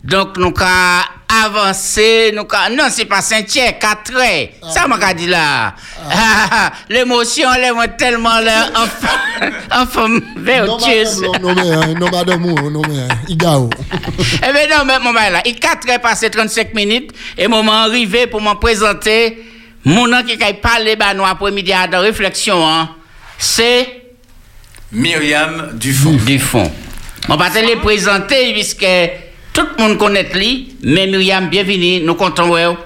Donc, nous avons avancé, nous ka- non, c'est pas Saint-Thier, 4 heures. Ça m'a dit là. L'émotion, elle est tellement là, enfin, enfin, Non, vertueuse. madame, non, mais, hein, non, madame, non, mais, hein, Igao. Eh bien non, mais moment là, il 4 heures passé 35 minutes et moment arrivé pour me présenter mon nom qui a parlé bah nous après-midi à de réflexion hein, c'est Myriam Dufond. du fond. On va te les présenter puisque tout le monde connaît lui, mais Myriam bienvenue, nous comptons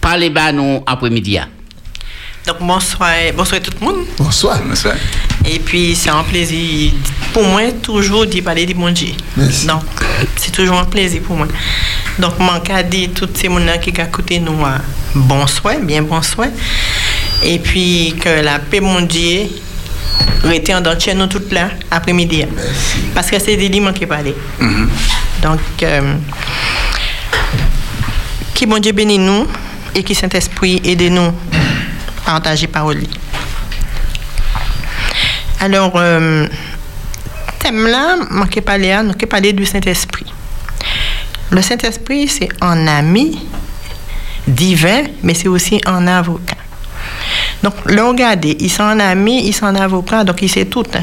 parler bah nous après-midi. hein. Donc bonsoir, bonsoir tout le monde. Bonsoir. Bonsoir. Et puis c'est un plaisir pour moi toujours d'y parler du bon Dieu. Merci. Donc c'est toujours un plaisir pour moi. Donc mon cas dit tous ces gens qui ont écouté nous euh, bonsoir, bien bonsoir. Et puis que la paix mon Dieu reste en dans nous toute là après-midi. Parce que c'est des livres qui parlent. Donc euh, qui bon Dieu bénisse nous et qui Saint-Esprit aide nous partager parole. Alors, euh, thème là, je parler, à- nous parler du Saint-Esprit. Le Saint-Esprit, c'est un ami divin, mais c'est aussi un avocat. Donc, le regardez, ils sont un ami, ils sont un avocat, donc il sait tout. hein.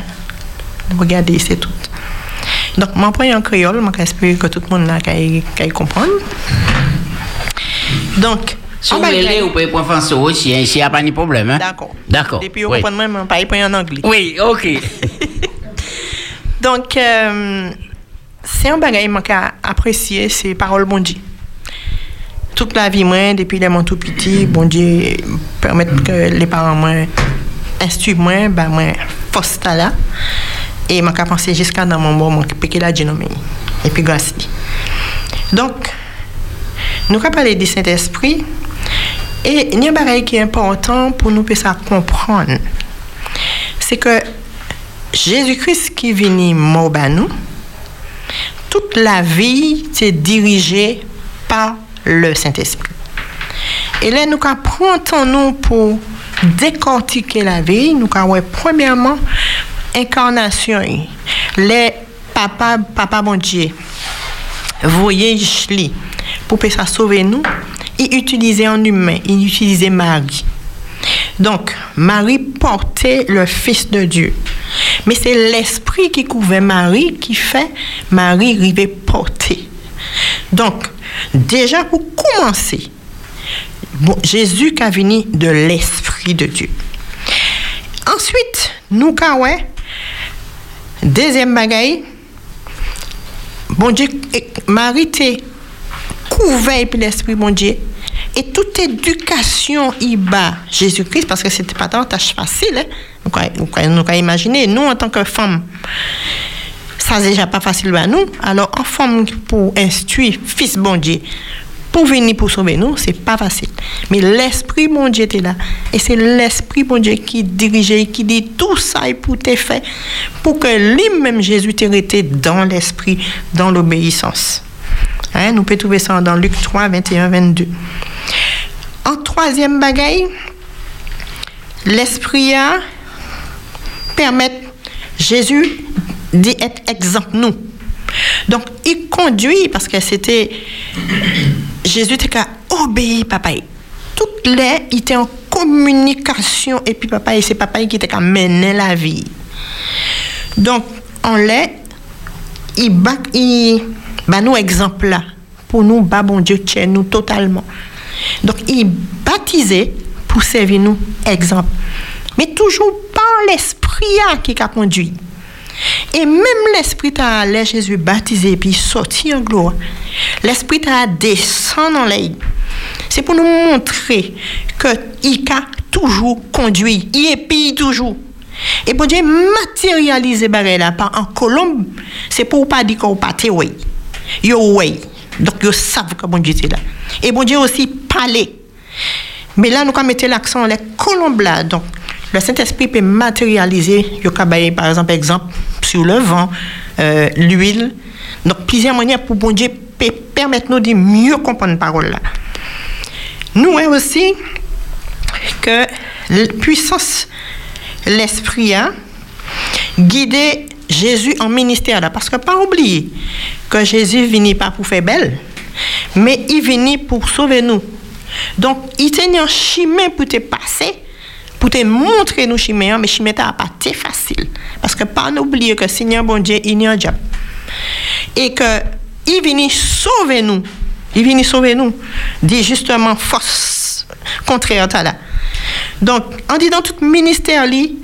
Regardez, il sait tout. Donc, je prends en créole, je espère que tout le monde qu'à comprendre. Donc, Si en vous voulez, vous pouvez prendre français aussi, il n'y a pas de problème. Hein? D'accord. D'accord. Depuis, on oui. comprend même pas, il en anglais. Oui, ok. Donc, euh, c'est un bagage que apprécié, c'est parole bon Dieu. Toute la vie, moi, depuis les mon tout petit, bon Dieu permet que les parents moi instruisent moi, ben moi, force là. Et je j'ai pensé jusqu'à dans mon moment que qu'il a dit non, mais- Et puis, grâce. Donc, nous avons parlé du Saint-Esprit. Et il y a un bagage qui est important pour nous ça comprendre. C'est que Jésus-Christ qui est venu mort nous, toute la vie c'est dirigée par le Saint-Esprit. Et là, nous prenons nous pour décortiquer la vie. Nous avons premièrement incarnation. Les papa, papa bon Dieu, pour que ça sauver nous. Il utilisait un humain, il utilisait Marie. Donc, Marie portait le Fils de Dieu. Mais c'est l'Esprit qui couvrait Marie qui fait Marie arriver porter. Donc, déjà pour commencer, Jésus qui a venu de l'Esprit de Dieu. Ensuite, nous avons deuxième bagaille. Bon Dieu, Marie était couvert par l'Esprit, bon Dieu. Et toute éducation, il bat Jésus-Christ, parce que c'était pas tant tâche facile. Hein? Pouvons imaginer, nous, en tant que femmes, ça déjà pas facile à nous. Alors, en femme pour instruire fils bon Dieu, pour venir pour sauver nous, c'est pas facile. Mais l'esprit bon Dieu était là. Et c'est l'esprit bon Dieu qui dirigeait, qui dit tout ça et pour te fait, pour que lui-même Jésus t'ait dans l'esprit, dans l'obéissance. Hein, nous pouvons trouver ça dans Luc 3, 21, 22. En troisième bagaille, l'esprit a permet Jésus d'être exemple nous. Donc, il conduit parce que c'était Jésus était qu'à obéir papa. Toutes les, il était en communication et puis papa, c'est papa qui était qu'à la vie. Donc, on l'est, il bat, il bat nous exemple là pour nous, bah bon Dieu, tient nous totalement. Donc, il baptisait pour servir nous exemple. Mais toujours par l'esprit qui a conduit. Et même l'Esprit t'a allé Jésus baptisé puis sorti en gloire. L'Esprit t'a descendu dans l'air. C'est pour nous montrer que a toujours conduit. Il épille toujours. Et pour Dieu matérialiser par en colombe, c'est pour pas dire qu'on pas oui. Yo oui. Donc yo savent que bon Dieu est là. Et bon Dieu aussi parler. Mais là nous mettre l'accent les colombes. Donc le Saint-Esprit peut matérialiser, par exemple sur le vent, euh, l'huile. Donc plusieurs manières pour bon Dieu peut permettre nous de mieux comprendre la parole là. Nous hein, aussi que la puissance l'esprit a guidé Jésus en ministère là parce que pas oublier que Jésus venu pas pour faire belle mais il venu pour sauver nous. Donc il tenait un chemin pour te passer pour te montrer nous chemin mais chemin n'a pas été facile. Parce que pas oublier que Seigneur bon Dieu il y a job. Et que il venu sauver nous. Il venu sauver nous. Dit justement force contraire à là. Donc on dit dans tout ministère il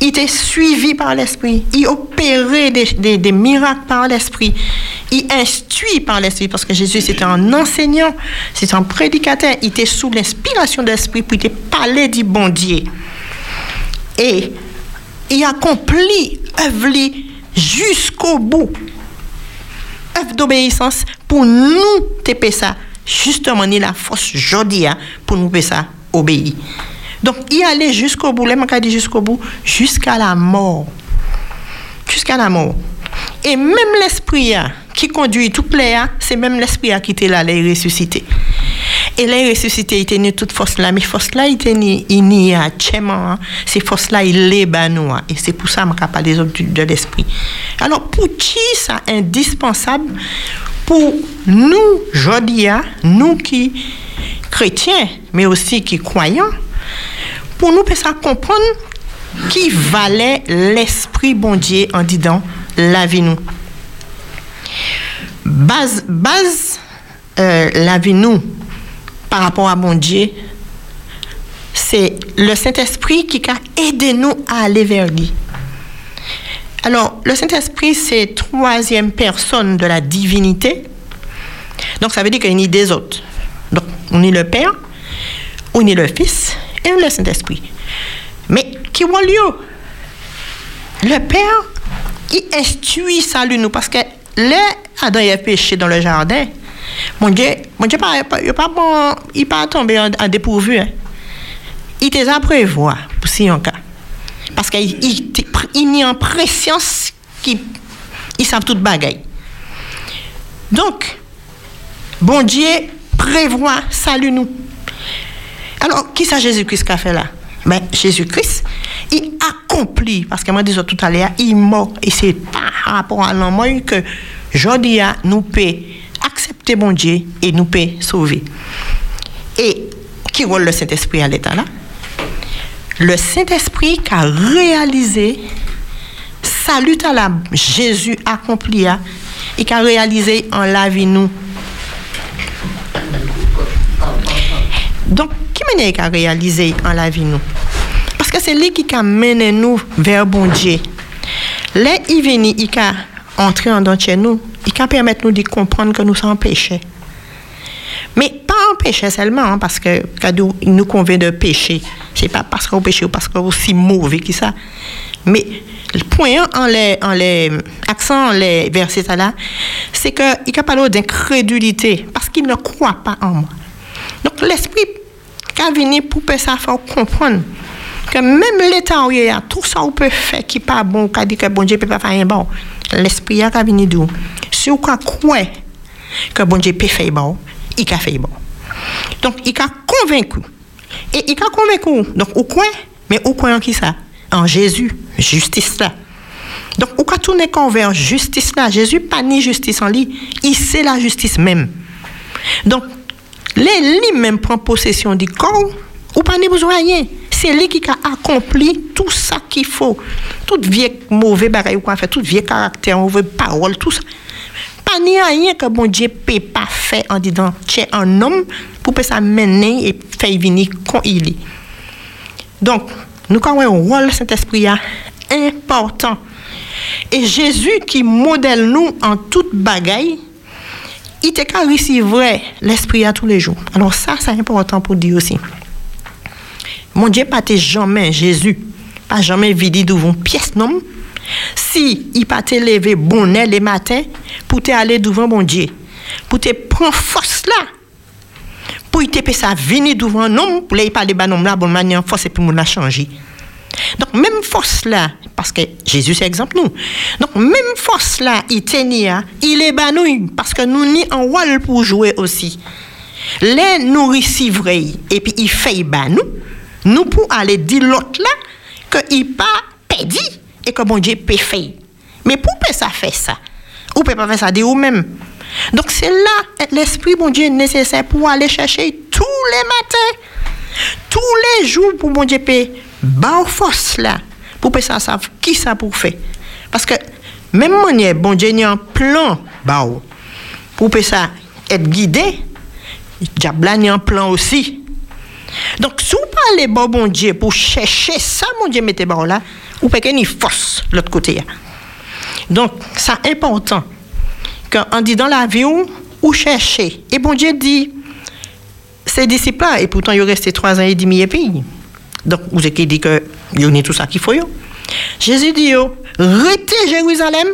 était suivi par l'esprit. Il opérait des miracles par l'esprit il instruit par l'esprit parce que Jésus c'était un enseignant c'était un prédicateur. Il était sous l'inspiration de l'esprit pour il parler du bon Dieu. Et il accomplit œuvre jusqu'au bout. Œuvre d'obéissance pour nous taper ça. Justement ni la force jodia pour nous ça obéir. Donc il allait jusqu'au bout. Les dit jusqu'au bout jusqu'à la mort. Jusqu'à la mort. Et même l'esprit hein, qui conduit tout les c'est même l'esprit hein, qui était là les ressuscité Et il ressuscité, il était né toute force là, mais force là, il était il n'y a hein. ces forces là, il les banoua. Et c'est pour ça je parle des autres de l'esprit. Alors, pour qui ça indispensable pour nous, Jodia, nous qui chrétiens, mais aussi qui croyants, pour nous, ça comprendre qui valait l'esprit bon Dieu en disant la vie nous. Base, base euh, la vie nous par rapport à mon Dieu, c'est le Saint-Esprit qui a aidé nous à aller vers lui. Alors, le Saint-Esprit, c'est troisième personne de la divinité. Donc, ça veut dire qu'il y a des autres. Donc, on est le Père, on est le Fils et on est le Saint-Esprit. Mais qui est lieu? Le Père, il instruit ça lui nous parce que là, Adam a péché dans le jardin. Mon Dieu, mon Dieu, il pas bon, il pas tombé en, dépourvu. Hein. Il te a prévoir pour si en cas. Parce qu'il il, il, il en préscience qu'il il savent toute bagaille. Donc, bon Dieu prévoit salut nous. Alors, qui ça Jésus-Christ a fait là? Ben, Jésus-Christ, il accomplit, parce que moi, disais tout à l'heure, il mort. Et c'est par rapport à l'homme que aujourd'hui, nous peut accepter bon Dieu et nous peut sauver. Et qui rôle le Saint-Esprit à l'état là? Le Saint-Esprit qui a réalisé salut à la Jésus accompli et qui a réalisé en la vie nous. Donc, qui mène a réalisé en la vie nous? Parce que c'est lui qui a mené nous vers bon Dieu. Là, il vient, il a entré en dans chez nous, il a permettre nous de comprendre que nous sommes péchés. Mais pas en péché seulement, parce que nous convient de pécher, c'est pas parce qu'on péché ou parce qu'on est aussi mauvais que ça. Mais le point en les, les accents, les versets là, c'est qu'il a parlé d'incrédulité, parce qu'il ne croit pas en moi. Donc l'esprit qui a venu pour ça faire comprendre que même l'état où il y a tout on peut faire qui n'est pas bon, qui dit que bon peut pas faire un bon, l'esprit a venu d'où? Si on croit que bon Dieu peut faire bon, il a fait bon. Donc, il a convaincu. Et il a convaincu. Donc, au coin, mais au coin en qui ça? En Jésus, justice là. Donc, au cas tourner vers justice là, Jésus pas ni justice en lui, il sait la justice même. Donc, les même prend possession du corps, ou pas ni besoin rien. C'est lui qui a accompli tout ça qu'il faut. Tout vieux mauvais bagaille ou fait, tout vieux caractère, mauvais parole, tout ça pas ni rien que bon Dieu peut pas faire en disant es un homme pour que ça mener et faire venir quand il est. Donc, nous avons un rôle Saint-Esprit important. Et Jésus qui modèle nous en toute bagaille, il était qu'à vrai l'Esprit à tous les jours. Alors ça, c'est important pour dire aussi. Mon Dieu, pas jamais Jésus, pas jamais vidi devant pièce non? Si il pas te lever bonnet le matin pour te aller devant mon Dieu, pour te prendre force là, pour te ça venir devant non, pour les parler de là, bonne manière, force et puis mon a changé. Donc, même force là, parce que Jésus c'est exemple nous. Donc, même force là, il tenait, il est banouille, parce que nous ni en rôle pour jouer aussi. Les nous recevons et puis il fait banou, nous pour aller dire l'autre là, que il pas pédi et que bon Dieu peut faire. Mais pour que ça fait ça, ou peut pas faire ça de vous-même. Donc c'est là l'esprit bon Dieu nécessaire pour aller chercher tous les matins, tous les jours pour bon Dieu peut bah force là pour que ça savent qui ça pour faire. Parce que même manière bon Dieu a un plan bah pour que ça être guidé, diable a un plan aussi. Donc si vous parlez bon, bon Dieu pour chercher ça mon Dieu mettez bah là, ou pas qu'il y force l'autre côté. Donc, c'est important qu'en dit dans la vie ou chercher. Et bon Dieu dit, ces disciples-là, et pourtant, ont resté trois ans et demi et puis. Donc, vous avez dit que y a tout ça qu'il faut. Jésus dit, restez Jérusalem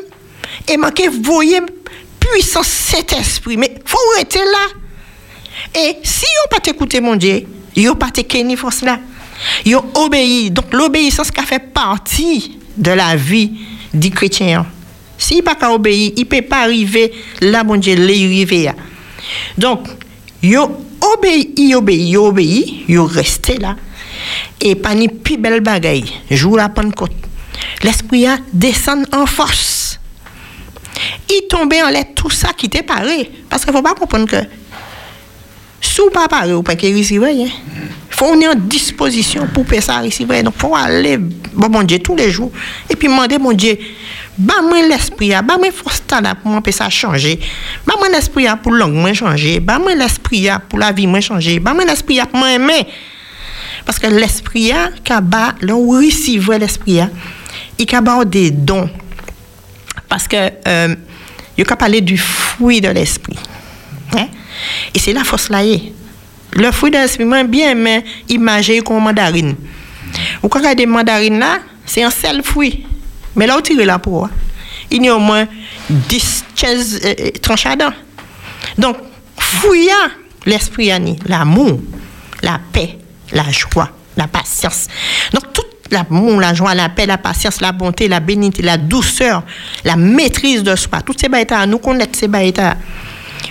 et manquez voyez puissance cet esprit. Mais faut rester là. Et si on pas écouter mon Dieu, a pas ni force là. Ils ont obéi. Donc l'obéissance qui fait partie de la vie du chrétien. S'il n'a pas obéi, il ne peut pas arriver là, mon Dieu, arriver. Donc, ils ont obéi, il obéi, il obéi, il là. Et pas ni plus belle bagaille. Jour la Pentecôte. L'esprit a descend en force. Il tombait en l'air tout ça qui était paré. Parce qu'il ne faut pas comprendre que sous pas paré ou pas qu'il recevoir, hein. faut on est en disposition pour faire ça recevoir. Donc faut aller bon Dieu tous les jours et puis demander mon Dieu bah moi l'esprit bah moi force là pour moi ça changer. Bah moi l'esprit pour langue moi changer. Bah moi l'esprit pour la vie moi changer. Bah moi l'esprit pour moi aimer. Parce que l'esprit a là où receive l'esprit a il kaba des dons. Parce que euh, il a parler du fruit de l'esprit. Hein? Et c'est la force là. Le fruit de l'esprit, moi bien mais imagé comme mandarine. Vous regardez mandarine là, c'est un seul fruit. Mais là, vous tirez la peau. hein. Il y a au moins 10, 15 euh, euh, tranches à. Donc, fruit a l'esprit a l'amour, la paix, la joie, la patience. Donc, tout l'amour, la joie, la paix, la patience, la bonté, la bénignité, la douceur, la maîtrise de soi, toutes ces baïtas, nous connaissons ces baïtas.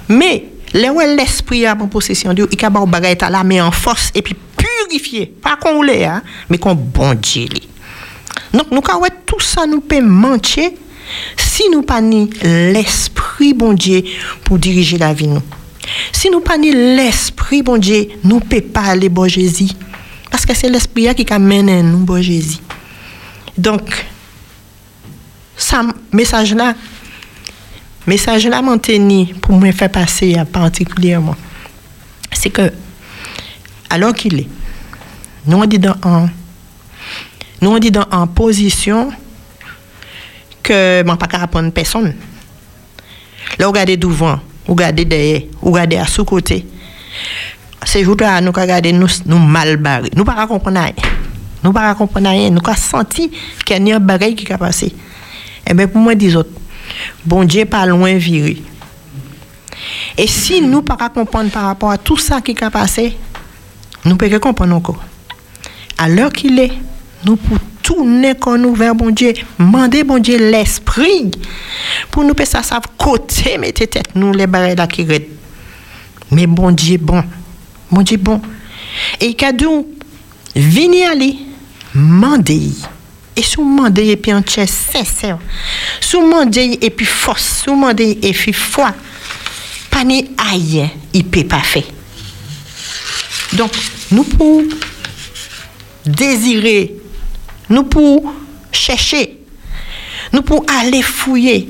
Mais, là où l'esprit a en possession de Dieu, il a la met en force et puis purifier. Pas qu'on l'ait, hein, mais qu'on bon Dieu. Donc, nous, quand tout ça nous peut mentir si nous pas l'esprit, bon Dieu, pour diriger la vie, nous. Si nous pas l'esprit, bon Dieu, nous ne pouvons pas aller bon Jésus. Parce que c'est l'esprit qui amène nous bon Jésus. Donc, ça, message là, message là, maintenu pour me faire passer particulièrement, c'est que, alors qu'il est, nous on dit dans en, position que je ne pas apprendre personne. Là, regardez devant, vous regardez derrière, vous regardez à sous-côté. Ces jours-là, nous regardons nous, nous mal barrés. Nous ne pas comprendre rien. Nous ne pas comprendre rien. Nous avons senti qu'il y a un bagage qui a passé. Et bien, pour moi, dis autres, bon Dieu pas loin viré. Et si nous ne pas comprendre par rapport à tout ça qui a passé, nous pouvons pas comprendre encore. À l'heure qu'il est, nous pouvons tourner quand nous vers bon Dieu, demander bon Dieu l'esprit pour nous ça, ça côté, mettez tête nous les barres là qui. Mais bon Dieu bon, bon Dieu bon. Et cadeau, venez aller, mandez. Et sous mandez et puis en sincère. Sous mandez et puis force, sous mandez et puis foi. Pas ni aïe, il peut pas faire. Donc, nous pour désirer, nous pour chercher, nous pour aller fouiller.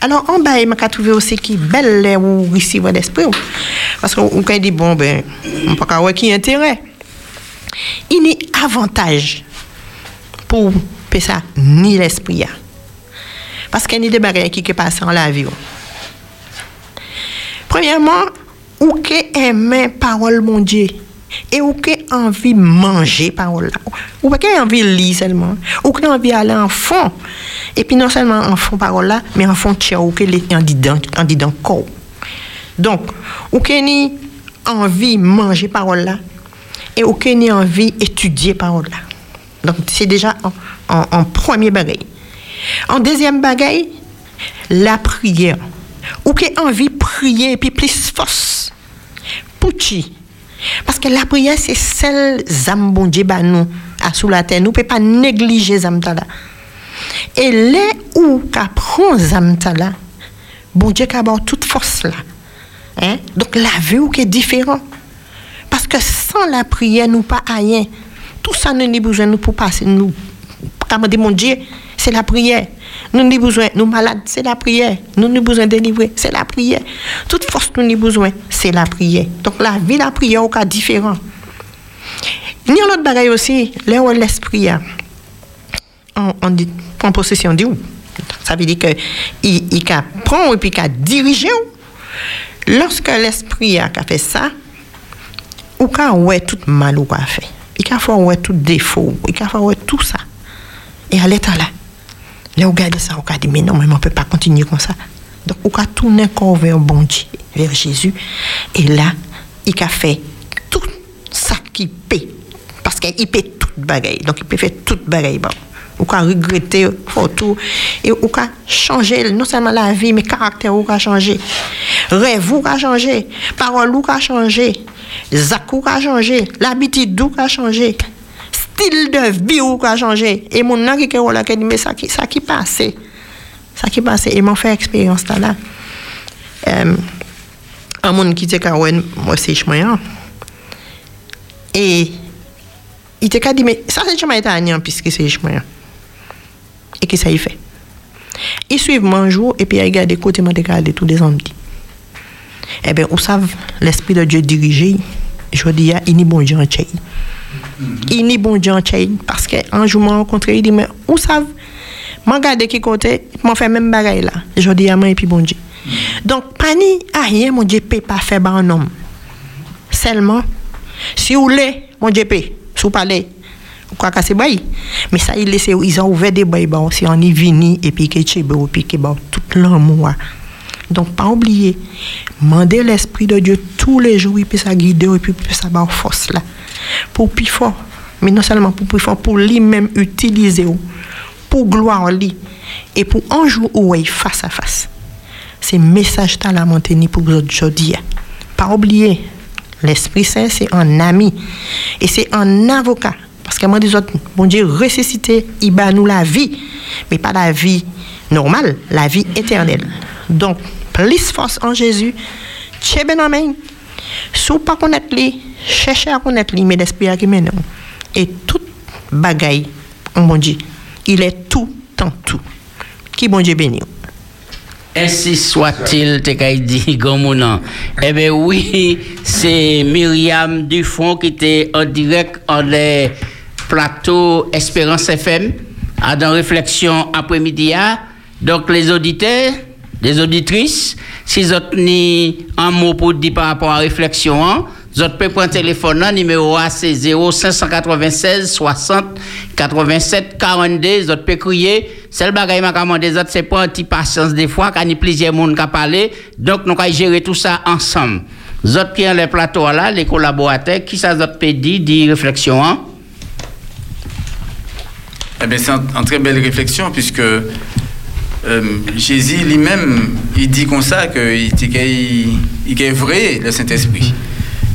Alors, en bas, il m'a trouvé aussi qui belle ou recevoir l'esprit. Parce qu'on peut dire, bon, ben, on peut pas qui intérêt. Il n'y a avantage pour ça, ni l'esprit. a. Parce qu'il y a des bagages qui passent en la vie. Premièrement, ou que aimer parole mon Dieu et ou que envie manger parole là ou pas envie lire seulement ou que envie aller en fond et puis non seulement en fond parole là mais en fond tiens ou que en dedans en dedans corps donc ou que ni envie manger parole là et ou que ni envie étudier parole là donc c'est déjà en, en, en premier bagaille en deuxième bagaille la prière. Ou que envie prier puis plus force. Pour qui parce que la prière, c'est celle zam bon Dieu ba nous à sous la terre. Nous ne pouvons pas négliger zam. Et là où qu'a prend zam là, bon Dieu avoir toute force là. Hein? Donc la vie ou qui est différent. Parce que sans la prière, nous pas rien. Tout ça nous avons besoin nous pour passer nous. Comme dit mon Dieu, c'est la prière. Nous avons besoin, nous malades, c'est la prière. Nous avons besoin de délivrer, c'est la prière. Toute force nous avons besoin, c'est la prière. Donc la vie, la prière, au cas différent. Il y a un autre bagaille aussi, là où l'esprit a, on, on dit, prend possession de vous. Ça veut dire que il, prend et puis il a dirigé. Lorsque l'esprit a fait ça, ou qu'a ouais tout mal ou fait. Il a fait tout défaut, il a fait tout ça. Et à l'état là, Là, on regarde ça, on dit, mais non, mais on ne peut pas continuer comme ça. Donc, on a tourné encore vers bon Dieu, vers Jésus. Et là, il a fait tout ça qui paie. Parce qu'il paie toute bagaille. Donc, il peut faire toute bagaille. Bon. ou ka regretter faut tout et ou ka changer non seulement la vie mais caractère ou ka changer rêve ou ka changer parole ou ka changer zac ou ka changer l'habitude ou ka changer style de vie ou ka changer et mon nan qui ke wala ke di mais ça qui ça qui passe ça qui passe et m'en fait expérience là euh, un monde qui te ka ouais moi c'est chemin et il te dit mais ça c'est chemin italien puisque c'est chemin. Et que ça y fait? Ils suivent mon jour et puis ils regardent côté moi regarder tous des hommes. Eh bien vous savez l'esprit de Dieu dirigé je dis il n'y bon Dieu en il n'y bon Dieu en parce que un jour m'a rencontré il dit mais vous savez moi regarde qui côté m'a fait même bagaille là. Je dis à moi et puis bon Dieu. Donc pas ni à rien mon Dieu peut pas faire un homme. Seulement si vous voulez mon Dieu peut si vous parlez quoi que c'est bail mais ça il laisse ils ont ouvert des bails bon si on y vini et puis que tu et puis que bon tout l'amour donc pas oublier. Demander l'esprit de Dieu tous les jours et puis ça guider et puis ça va force là. Pour plus fort. Mais non seulement pour plus fort pour lui-même utiliser pour gloire lui. Et pour un jour où il face à face. C'est message ta la maintenir pour vous aujourd'hui pas oublier. L'esprit saint c'est un ami. Et c'est un avocat. Parce que moi, des autres, bon Dieu, ressuscité, il bat nous la vie, mais pas la vie normale, la vie éternelle. Donc, plus force en Jésus, tchè ben amen. Si vous pas connaître lui, cherchez à connaître lui, mais l'esprit qui mène. Et tout bagaille, bon Dieu, il est tout en tout. Qui bon Dieu béni. Ainsi soit-il, te dit Gomounan. Eh bien oui, c'est Myriam Dufont qui était en direct en les plateau Espérance FM à dans réflexion après-midi. Donc les auditeurs, les auditrices, si vous avez un mot pour dire par rapport à réflexion, vous pouvez prendre téléphone, numéro A c'est 0596 60 87 42, vous pouvez crier. C'est le bagage que des autres, c'est pas un petit patience des fois, quand il y a plusieurs monde qui parlé. Donc nous allons gérer tout ça ensemble. Vous ont les plateaux là, les collaborateurs, qui ça vous peut dire, dire réflexion, hein? Eh bien, c'est une très belle réflexion, puisque euh, Jésus lui-même, il dit comme ça qu'il il, est vrai, le Saint-Esprit.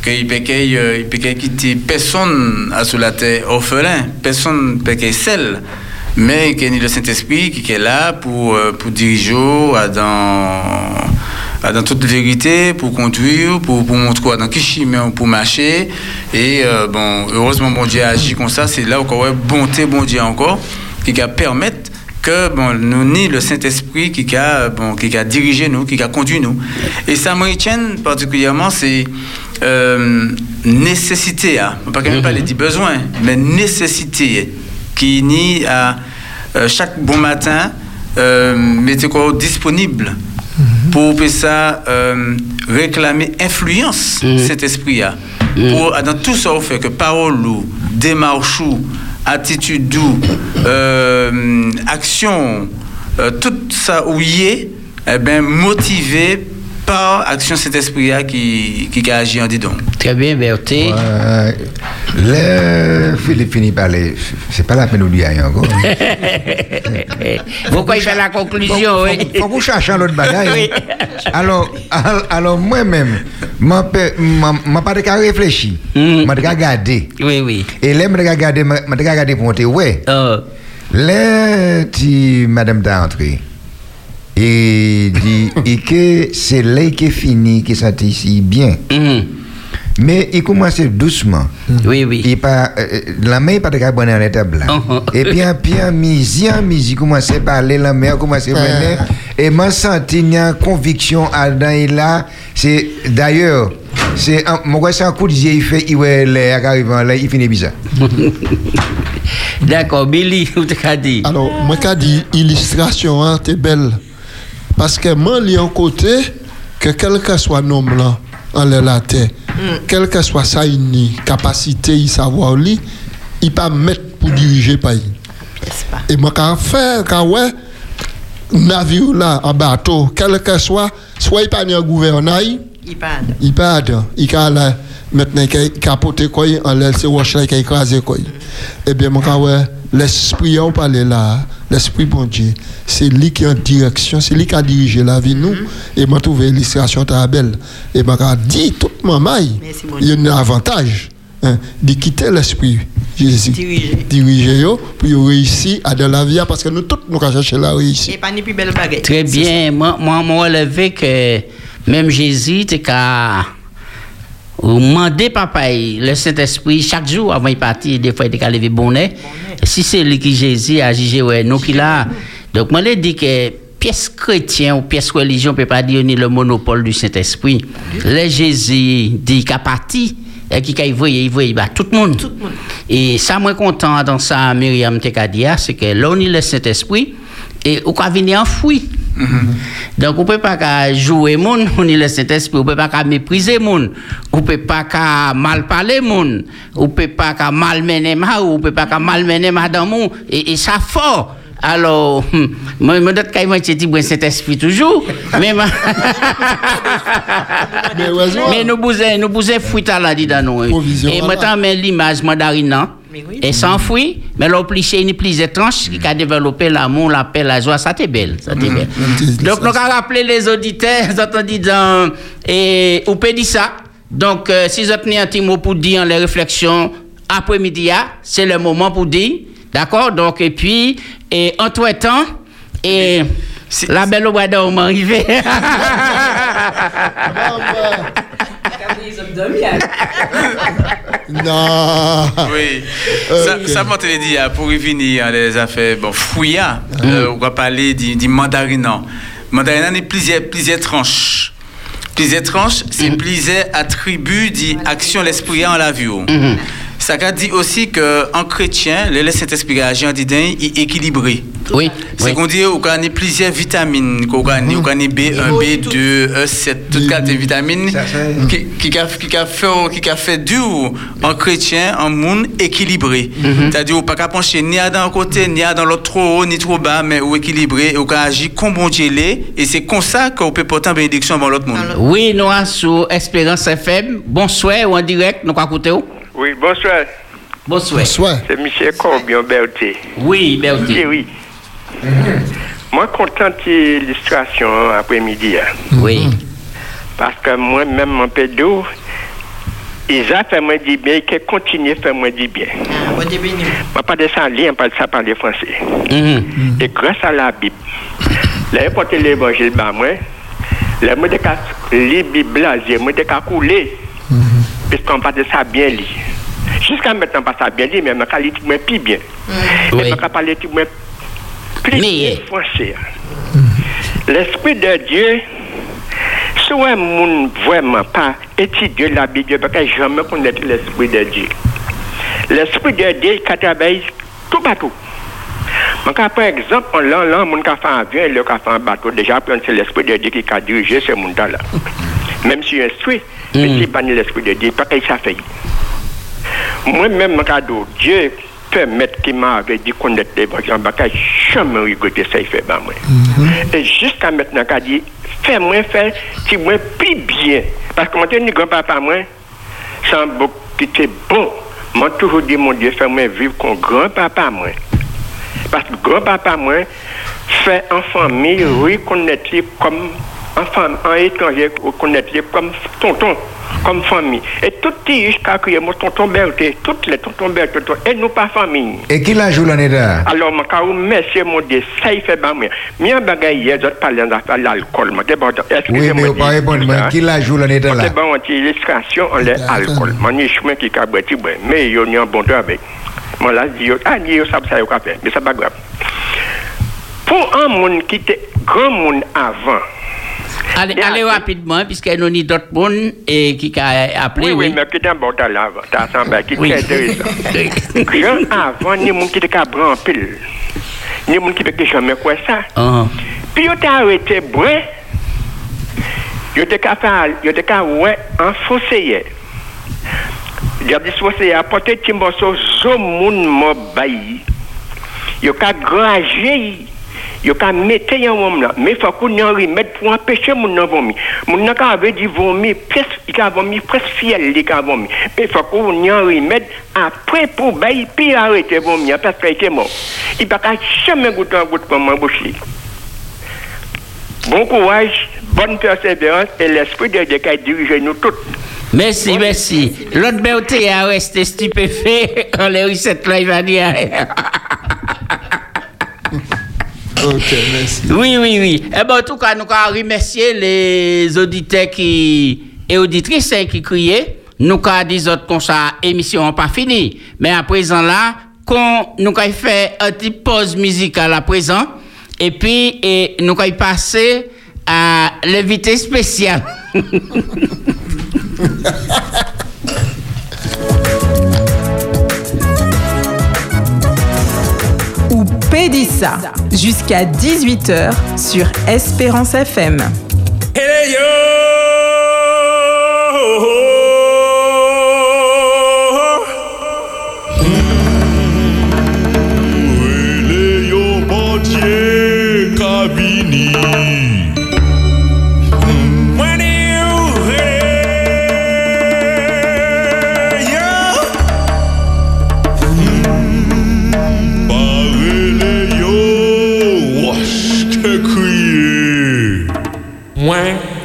Qu'il peut il peut quitter personne sous la terre orphelin, personne ne peut seul, mais qu'il y a le Saint-Esprit qui est là pour, pour diriger dans dans toute vérité, pour conduire, pour, montrer dans qui chemin pour marcher. Et euh, bon, heureusement, bon Dieu agit comme ça. C'est là où on bonté, bon Dieu encore, qui va permettre que bon, nous ni le Saint-Esprit qui a bon, qui a dirigé nous, qui a conduit nous. Et retient particulièrement, c'est euh, nécessité, hein. pas quand même pas les dix besoins, mais nécessité qui ni à euh, chaque bon matin euh, mettez quoi disponible pour ça euh, réclamer influence cet esprit là pour dans tout ça on fait que parole ou démarche ou attitude ou euh, action euh, tout ça où y est eh ben motivé par action cet esprit là qui qui agit en dedans très bien Berté ouais, le Philippe finit par les c'est pas la peine de dire encore pourquoi il fait la conclusion oui? faut que cherche l'autre bagaille. Oui. alors alors moi-même m'a m'a pas de qu'à réfléchir m'a de regarder oui oui. Et là m'a de regarder m'a de regarder pour monter ouais. Oh. là tu madame t'a entré et dit et que c'est là qui est fini qui ça ici bien. Mm. mais il commence doucement. Oui oui. Il pas euh, la main pas de bonne à la table et puis puis en midi en midi commence à parler la main commence à mener. Et m'a senti une conviction à là c'est d'ailleurs c'est moi c'est un coup de il fait il est arrivant là il finit bizarre. D'accord Billy ou t'as dit? Alors moi qu'a dit illustration hein t'es belle parce que moi, il y a un côté que quel que soit l'homme là, en la terre, mm. quelle que soit sa capacité, il savoir lui, il pas mettre pour diriger le pays. Et moi, quand faire, quand ouais, navire là, en bateau, quel que soit, soit il pas un gouvernail, Il pas il. Il a là, maintenant qu'il a capoté quoi, en l'air, c'est Wash là qui a écrasé quoi. Eh bien, mon ouais, l'esprit, on parle là, l'esprit bon Dieu, c'est lui qui est en direction, c'est lui qui a dirigé la vie nous. Et m'a trouvé l'illustration très belle. Et m'a dit, tout maman, il y a un avantage hein, de quitter l'esprit. Jésus. Diriger. Diriger pour réussir à dans la vie, parce que nous tous, nous avons cherché la réussite. Et pas ni plus belle baguette. Très bien. Moi, moi, moi, relevé que même Jésus, t'es qu'à demander papa, le Saint-Esprit, chaque jour avant de partir, des fois, il était lever bonnet. Si c'est lui qui Jésus a jugé, ouais, nous qui là. Donc, moi, je dis que pièce chrétien ou pièce religion ne peut pas dire ni le monopole du Saint-Esprit. Le Jésus dit qu'à partir, et qui il voit, il voit, bah, tout le monde. Et ça, moi, content dans ça, Myriam Tekadia, c'est que là, on est le Saint-Esprit, et on peut venir enfoui. Donc, on peut pas jouer monde, on est le Saint-Esprit, on peut pas mépriser monde, on peut pas mal parler monde, on peut pas malmener ma, on peut pas malmener madame, et, et ça fort. Alors, hum, moi, moi, d'autres cas, moi, j'ai dit, bon, Saint-Esprit toujours, mais, ma- mais nous bousez, nous bousez fruit à la dit dans nous. Et maintenant, mais l'image mandarina, et s'enfuit, mais l'obliché, il plus étrange, qui a développé l'amour, la paix, la joie, ça t'est belle, ça t'est belle. Donc, nous avons rappelé les auditeurs, vous entendez dans, et, ou dire ça. Donc, euh, si vous avez un petit mot pour dire les réflexions après-midi, ah, c'est le moment pour dire, d'accord? Donc, et puis, et entre-temps, et la belle au bois d'or m'est arrivée. Non. Oui. Ça, ça m'a te dit, pour revenir à des affaires, bon, fouilla, euh, on va parler du, du mandarinant. Mandarinant, il plusieurs, plusieurs tranches. Plusieurs tranches, c'est plusieurs attributs d'action l'esprit en la vie. Ça dire aussi qu'en chrétien, le Saint-Esprit agit en disant il est équilibré. Oui. C'est qu'on dit qu'on a plusieurs vitamines, qu'on a qu'on a B1, B2, E7, toutes quatre vitamines qui qui a qui a fait qui a fait du en chrétien un monde équilibré. C'est-à-dire on pas qu'à pencher ni à d'un côté ni à dans l'autre trop haut ni trop bas mais ou équilibré et on agit comme bon Dieu l'est. et c'est comme ça qu'on peut porter en bénédiction avant l'autre monde. Oui, nous sommes sur Espérance FM. Bonsoir ou en direct, nous écouter. Oui, bonsoir. Bonsoir. C'est Michel Corbion Berthe. Oui, Berthe. Oui, oui. Moi, content de l'illustration après-midi. hein. Oui. Parce que moi-même, mon pédo, ils ont fait moi du bien et qu'ils continuent à faire moi du bien. Moi, pas de ça, lien, pas de ça parler français. Et grâce à la Bible, là, porté l'évangile, bah, moi, là, moi, de cas, les Bibles, là, moi, de cas couler. Puisqu'on parle de ça bien lit. Jusqu'à maintenant, pas ça bien dit, mais ma qualité, moi, plus bien. Et ma qualité, moi, plus bien français. L'Esprit de Dieu, si un monde vraiment pas étudier la Bible, parce que jamais connaître l'Esprit de Dieu. L'Esprit de Dieu, il travaille tout partout. Donc, par exemple, on l'a, là, a fait un avion qui a fait un bateau, déjà, c'est l'Esprit de Dieu qui a dirigé ce monde-là. Même si instruit, mais c'est pas l'Esprit de Dieu, pas qu'il ça fait. Moi-même, mon cadeau, Dieu permettre qu'il m'avait dit connaître l'évangile, je n'ai jamais regretté ça, il fait ben moi. Et jusqu'à maintenant, il dit, fais-moi faire, si moi plus bien. Parce que mon Dieu, grand-papa, moi, c'est un beau qui était bon. Moi, toujours dit, mon Dieu, fais-moi vivre comme grand-papa, moi. Parce que grand-papa, moi, fait en famille, reconnaître comme en femme, en étranger, reconnaître comme tonton, comme famille. Et tout les jusqu'à crier mon tonton Berthe, toutes les tontons Berthe, et nous pas famille. Et qui l'a joué l'année là Alors, mon cas, merci, mon Dieu, ça il fait bien. Moi, un bagage hier, je parlais d'affaire l'alcool. d'abord, Oui, excusez-moi, mais vous pas répondre. mais Qui l'a joué l'année là c'est bon, on dit illustration, on l'est alcool. Mon y chemin qui bon, mais il y a un bon avec. Moi, là, je dis, ah, il ça, ça, il y a fait, mais c'est pas grave. Pour un monde qui était grand monde avant, Allez, allez rapidement, puisque nous avons d'autres monde et qui a appelé. oui, oui, mais qui était un bon avant, t'as semblé, qui Oui. était intéressant. Grand avant, ni monde qui était qu'à prendre en pile, ni monde qui était jamais quoi ça. Ah. Puis, il t'a arrêté, boin. Il était qu'à faire, il était qu'à ouais, en fossé. Il a dit, fossé, petit morceau, zo moun mo bayi. Il a qu'à grager, yo ka mette yon wom la, me fakou yon remèd pou empêcher moun nan vomi. Moun nan ka ave di vomi, pres, i ka vomi pres fiel li ka vomi. Me fakou yon remèd apre pou bay pi arete vomi, apes ka ite mou. I pa ka chame goutan gout pou man bouch li. Bon kouaj, bonne persévérance et l'esprit de Dieu qui dirige nous toutes. Merci, merci. L'autre beauté a resté stupéfait en les recettes là, il va dire. Oui, oui, oui. Eh ben, en tout cas, nous allons remercier les auditeurs qui, et auditrices hein, qui criaient. Nous allons dire autres comme ça, émission n'est pas finie. Mais à présent là, nous allons faire une petite pause musicale à présent. Et puis, et, nous allons passer à l'invité spécial. Pédissa jusqu'à 18h sur Espérance FM.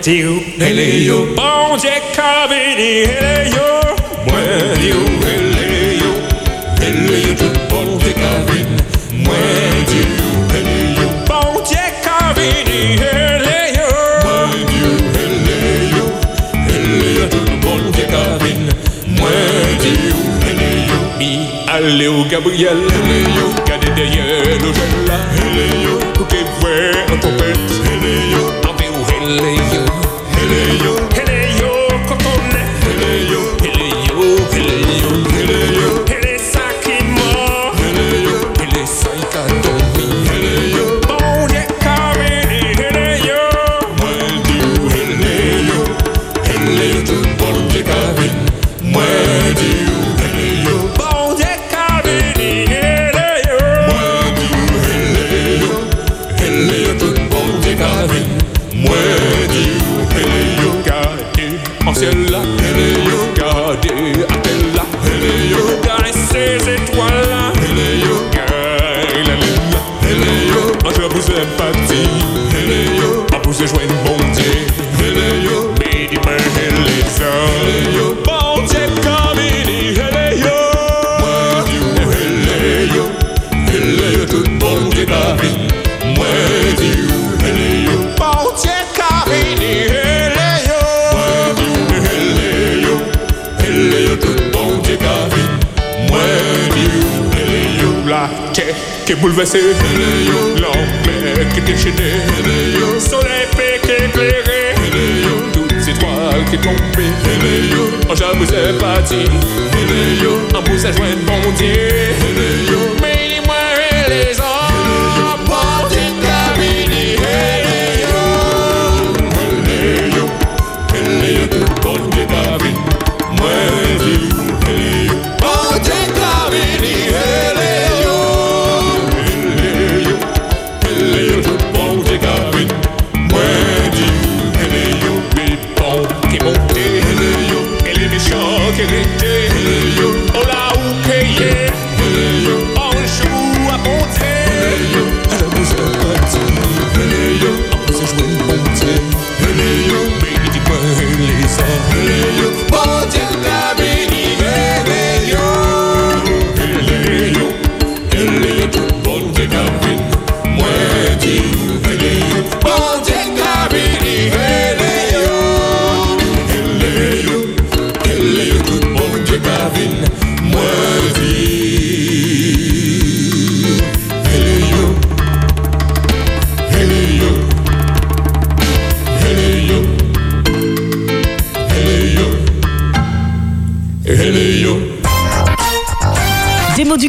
Mwen di ou hele yo, bon Dieu Kabini hele yo. Mwen di ou hele yo, hele yo tout bon Dieu Kabini. Mwen di ou hele yo, bon Dieu Kabini hele yo. Mwen di ou hele yo, hele yo tout bon Dieu Kabini. Mwen di ou hele yo, mi ale ou Gabriel. Hele yo, gade derrière le jeune là. Hele yo, pour que vrai en trompette. Yo, l'enfer qui déchaîné. Soleil qui éclairé. Toutes ces étoiles qui yo, en. Hele yo, en vous a joint bon Dieu.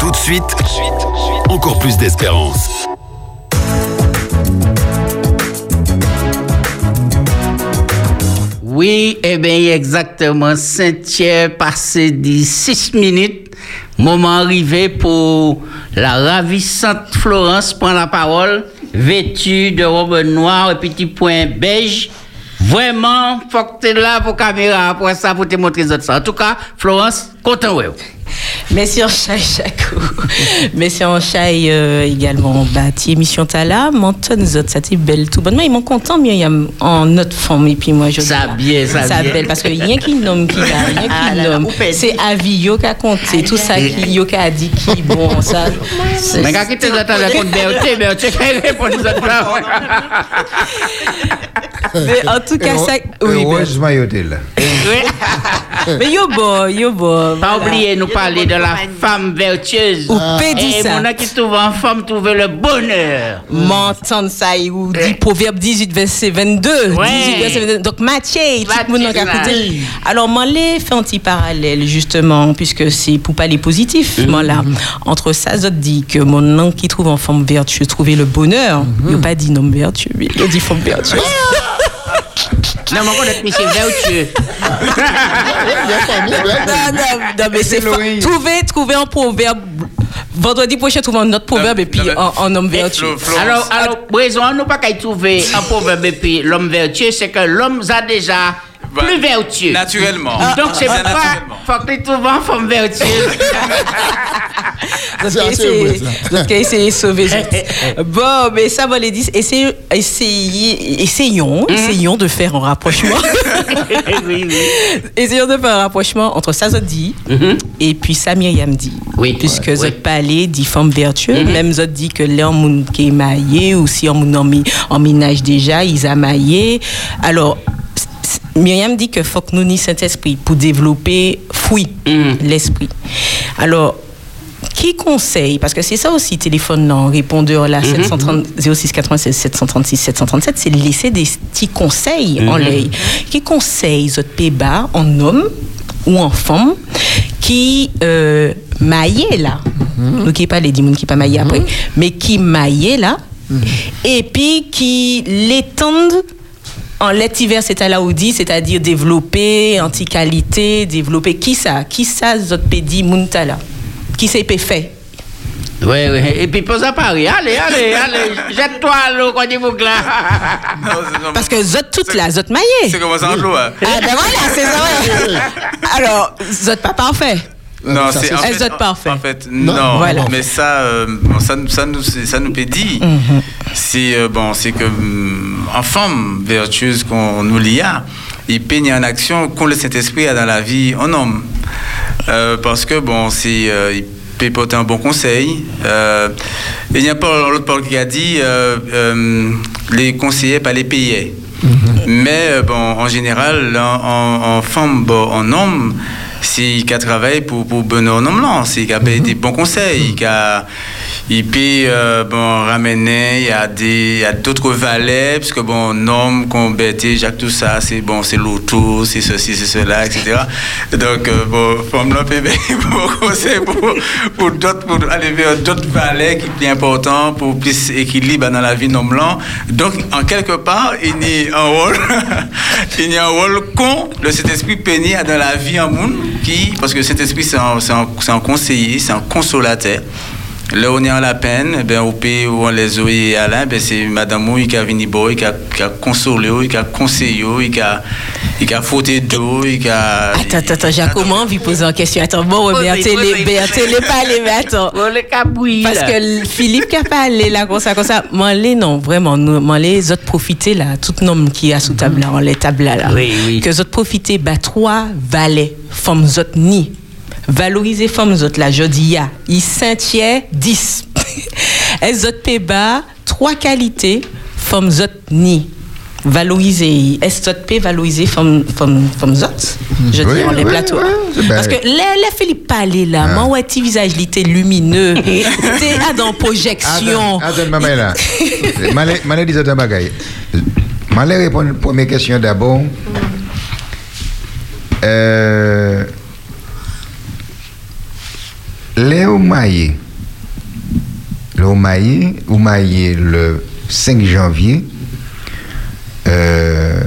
Tout de suite, encore plus d'espérance. Oui, eh bien, exactement. Saint-Pierre passé de 6 minutes. Moment arrivé pour la ravissante Florence prendre la parole, vêtue de robe noire et petit point beige. Vraiment, faut que tu es là pour caméra pour ça, pour te montrer ça. En tout cas, Florence, content, ouais. Merci en chai Jaco. Merci en chai euh, également bâti émission Tala. Monton zot, ça t'est belle tout bonnement. Ils m'ont content Myriam en notre forme et puis moi je Ça bien, ça ça bien. belle parce que rien qui nomme qui a rien Ah, qui là, là, nomme. C'est Avi yo qui a compté tout ça qui yo qui a dit qui bon ça. Mais quand tu te attends le compte Berthier, Berthier, quelle réponse nous autres là? Mais en tout cas ça oui Heureusement, il était là. mais yo bon yo bon. Pas oublier nous parler de la femme vertueuse. Ou pédit Et mon a qui trouve en femme trouver le bonheur. M'entendre ça ou dit proverbe 18 verset 22 Ouais. 18 verset 22 donc Matthieu tout le monde a Matthieu, écouté. alors moi les fait un petit parallèle justement puisque c'est pour parler positif moi là. Entre ça je dis que mon nom qui trouve en forme vertueuse trouver le bonheur. Il a pas dit non vertueux mais il a dit forme vertueuse Non, mais on connaît monsieur vertueux. non, non, non, mais c'est fort. trouver trouver un proverbe vendredi prochain trouver un autre proverbe et puis en, en homme vertueux Alors, alors, raison, nous pas qu'à y trouver un proverbe et puis l'homme vertueux, c'est que l'homme a déjà plus vertueux. Naturellement. Donc, c'est pas, naturellement. faut que tu trouves en femme vertueuse. Donc, ça. donc, essayer de sauver. Bon, mais ça va les dire. Essayons, essayez- essayons, essayons de faire un rapprochement. oui, oui. essayons de faire un rapprochement entre ça, dit et puis ça, Myriam dit. Oui. Puisque Ouais, Zot parlé dit femme vertueuse, même Zot dit que on qui est maillé, ou si on en, ménage déjà, ils a maillé. Alors, Myriam dit que faut que nous ni Saint-Esprit pour développer fruit, l'esprit. Alors, qui conseille, parce que c'est ça aussi, téléphone non, répondeur là, 730 06 96 736 737, c'est de laisser des petits conseils en Mhm. l'air. Qui conseille votre péba en homme ou en femme qui euh, maillait là, nous qui pas les démons qui pas maillé après, mais qui maillait là, et puis qui l'étendent en l'étiver, c'est à la Audi, c'est-à-dire développer anti-qualité, développer qui ça? Qui ça, zot pédi muntala Qui c'est fait? Oui, oui. Et puis, pose à Paris. Allez, allez, allez. Jette-toi à l'eau, quand il vous glace. Parce que zot toute là, zot maillé. C'est comment ça en joue, hein? Ah ben voilà, c'est ça. Alors, zot pas parfait. Non, c'est en Elles fait, parfait. En fait, non. Voilà. Mais ça, euh, bon, ça, nous- ça nous, ça nous peut dire. Mhm. C'est euh, bon, c'est que hum, en femme vertueuse qu'on nous lia, il peigne en action qu'on le Saint-Esprit a dans la vie en homme. Euh, parce que bon, c'est euh, il peut porter un bon conseil. Euh, et il y a pas l'autre Paul qui a dit euh, euh, les conseillers pas les payer. Mais euh, bon, en général, en, en, en femme, bon, en homme, c'est qu'il travaille pour, pour homme là, c'est qu'il a des bons conseils, qu'il a, il peut euh, bon, ramener, il y a d'autres valets, parce que bon, qu'on bêté, Jacques, tout ça, c'est bon, c'est l'auto, c'est ceci, c'est cela, etc. Donc, euh, bon, pour, pour d'autres, pour aller vers d'autres valets qui sont plus importants, pour plus équilibre dans la vie homme blanc. Donc, en quelque part, il y a un rôle, il y a un rôle con, le Saint-Esprit péni dans la vie en monde, qui, parce que le Saint-Esprit, c'est un, un, un conseiller, c'est un consolateur. Là, on est en la peine, eh ben, au pays où on les a et Alain, ben, c'est Madame Mou qui a venu boire, qui a, qui a consolé, qui a conseillé, qui a, qui a d'eau, qui a. Attends, attends, attends, j'ai comment envie de poser une question? Attends, bon, Berthe, les pas les mais attends. Parce que Philippe qui a parlé là, comme ça, comme ça, moi, les non, vraiment, nous, moi, les autres profiter là, tout nom qui a sous table là, on les tables là, là. Oui, oui. Que les autres profiter, bah, trois valets, femmes autres ni. Valoriser femmes autres là, je dis ya, ils Saint-Tiers 10. Elles autres péba, trois qualités, femmes autres ni. valoriser, est-ce que peut valoriser femme, femme, femme autres, je Oui, dis, on les oui, plateaux. oui, Parce que les, les Philippe là, moi, ouais, petit visage, était lumineux, t'es ah, dans projection. Attends, maman est là. Malé, malé un bagay. Malé répond à la première question d'abord. Euh, Léo Maillé. Léo Maillé, ou Maillé le 5 janvier. Euh,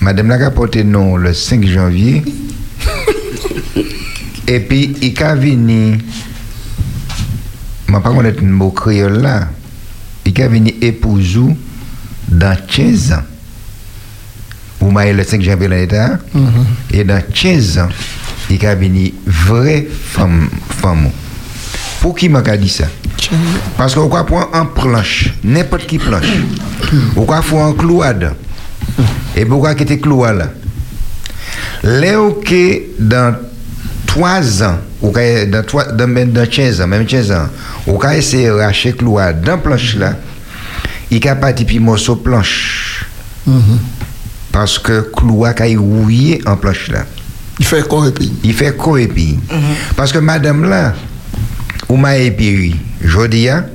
Madame l'a rapporté non le 5 janvier. Et puis, il a venu je ne pas connaître un mot créole là. Il a venu épousou dans 15 ans. M'avez le 5 janvier l'année dernière. Et dans 15 ans, il a venu vraie femme. femme. Pour qui m'a dit ça? Parce qu'on va prendre en planche, n'importe qui planche. On va faire un clouade. Et pourquoi quitter clouade? Là Léo que dans 3 ans, ou dans, trois- dans, même dans 15 ans, même 15 ans, ou ka essayer de racheter clouade dans planche là, il a parti puis morceau planche. Parce que clouade a rouillé en planche là. Il fait quoi et puis Il fait quoi et puis Parce que madame là, ou m'a épiri, je dis, hein,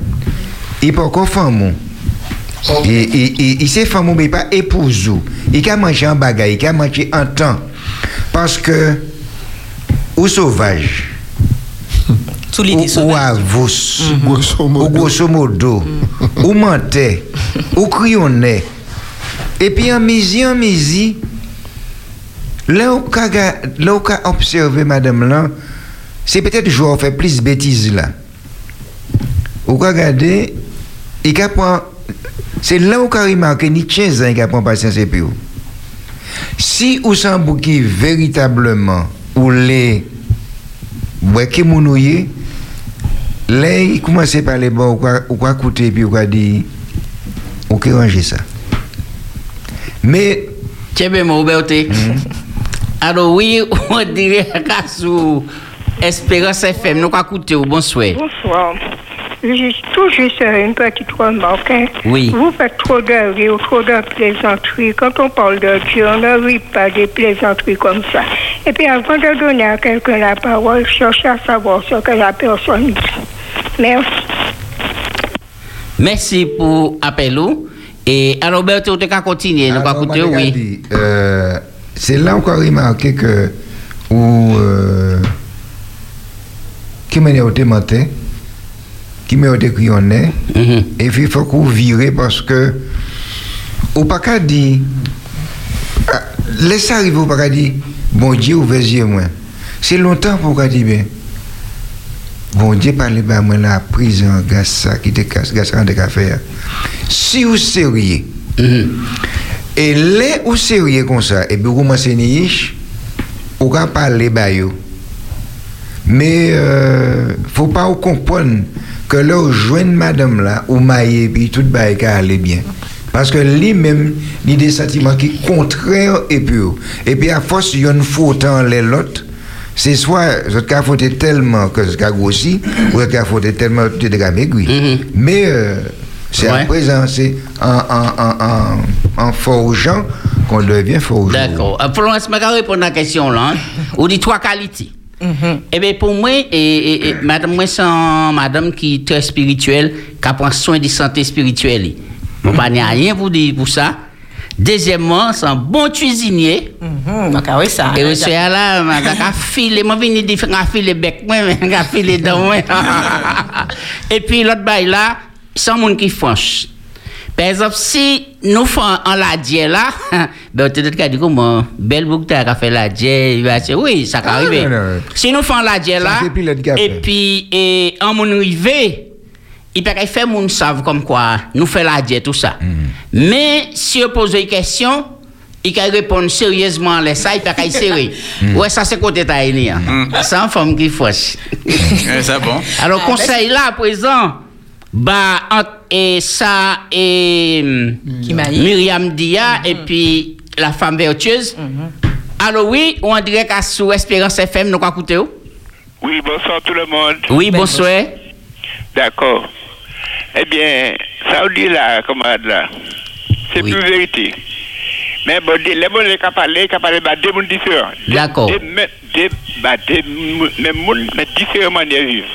il peut encore femme. Il, il, il, il sait femme, mais pas épouse. Il a mangé en bagaille, il a mangé en temps. Parce que, ou sauvage, ou, avos, ou grosso modo, ou mentait, ou crayonnait. Et puis en misi, en misi, Lè ou ka, ka observe madame lan, se petèt jou an fè plis betiz la. Ou ka gade, i ka pon, se lè ou ka rimanke ni tchen zan i ka pon pasyans epi ou. Si ou san bouki veritableman ou lè wè ki moun ou ye, lè i koumanse pale bon ou kwa koute epi ou kwa di, ou ki ranje sa. Me... Chebe mou beote. Alors oui, on dirait qu'à sous Espérance FM, nous écouté au bonsoir. Bonsoir. Juste, tout juste une petite remarque. hein. Oui. Vous faites trop de rire, trop de plaisanteries. Quand on parle de Dieu, on ne rit pas des plaisanteries comme ça. Et puis avant de donner à quelqu'un la parole, cherchez à savoir ce que la personne dit. Merci. Merci pour l'appel. Et alors, Berthe, on va continuer. Nous écouter, oui. Euh, c'est là qu'on a remarqué que où euh, qui m'a été menté, qui m'a été crayonné, et puis il faut qu'on vire parce que ou pas dire ah, laisse arriver ou pas bon Dieu ouvert les moi c'est longtemps pour qu'à dire bien bon Dieu parle ben moi la prison gars ça qui te casse ça de café si vous sérieux et là où sérieux comme ça et puis vous commencez niche ou qu'à parler bah yo mais euh, faut pas comprendre que là joindre madame là ou maillé puis tout va aller bien. Parce que lui-même il a des sentiments qui contraires et puis et puis à force il y a une faute en les l'autre c'est soit cas fauté tellement que ce cas grossi ou ce cas fauté tellement que maigri mais euh, c'est à présent c'est en, en, en, en, en forgeant qu'on devient forgeant D'accord. Euh, Pour l'instant, je vais répondre à la question là. hein. On dit trois qualités. Eh bien, pour moi, et, et- et madame, moi, c'est madame qui est très spirituelle, qui prend soin de santé spirituelle. Je ne pas rien vous dire pour ça. Deuxièmement, c'est un bon cuisinier. Donc, ah oui, ça. Et c'est là, je vais filer, je vais venir faire un filet bec, moi, je vais filer dans moi. Et puis l'autre bail là, c'est un monde qui franche. Par exemple, si nous faisons en la dière là, ben peut-être qu'à dire comment, belle boucle a fait la dière, il va dire oui, ça peut Ah, arriver. non, non. Si nous faisons la dière Ça, là, c'est et puis et, en mon arrivé, il peut faire moun savent comme quoi nous fait la dière tout ça. Mais si on pose une question, il peut répondre sérieusement à ça, il peut être sérieux. Ouais, ça c'est côté taïni. C'est une femme qui fausse. ça bon. Alors, conseil là, à présent, bah, entre et ça et Myriam Dia et puis la femme vertueuse. Alors, oui, on dirait qu'à sous Espérance FM, nous avons écouté. Oui, bonsoir tout le monde. Oui, bonsoir. D'accord. Eh bien, ça veut dire là, camarade là. c'est plus vérité. Mais bon, les gens qui parlent, qui parlent de deux mondes différents. D'accord. Des mêmes mondes, mais différentes manières de vivre.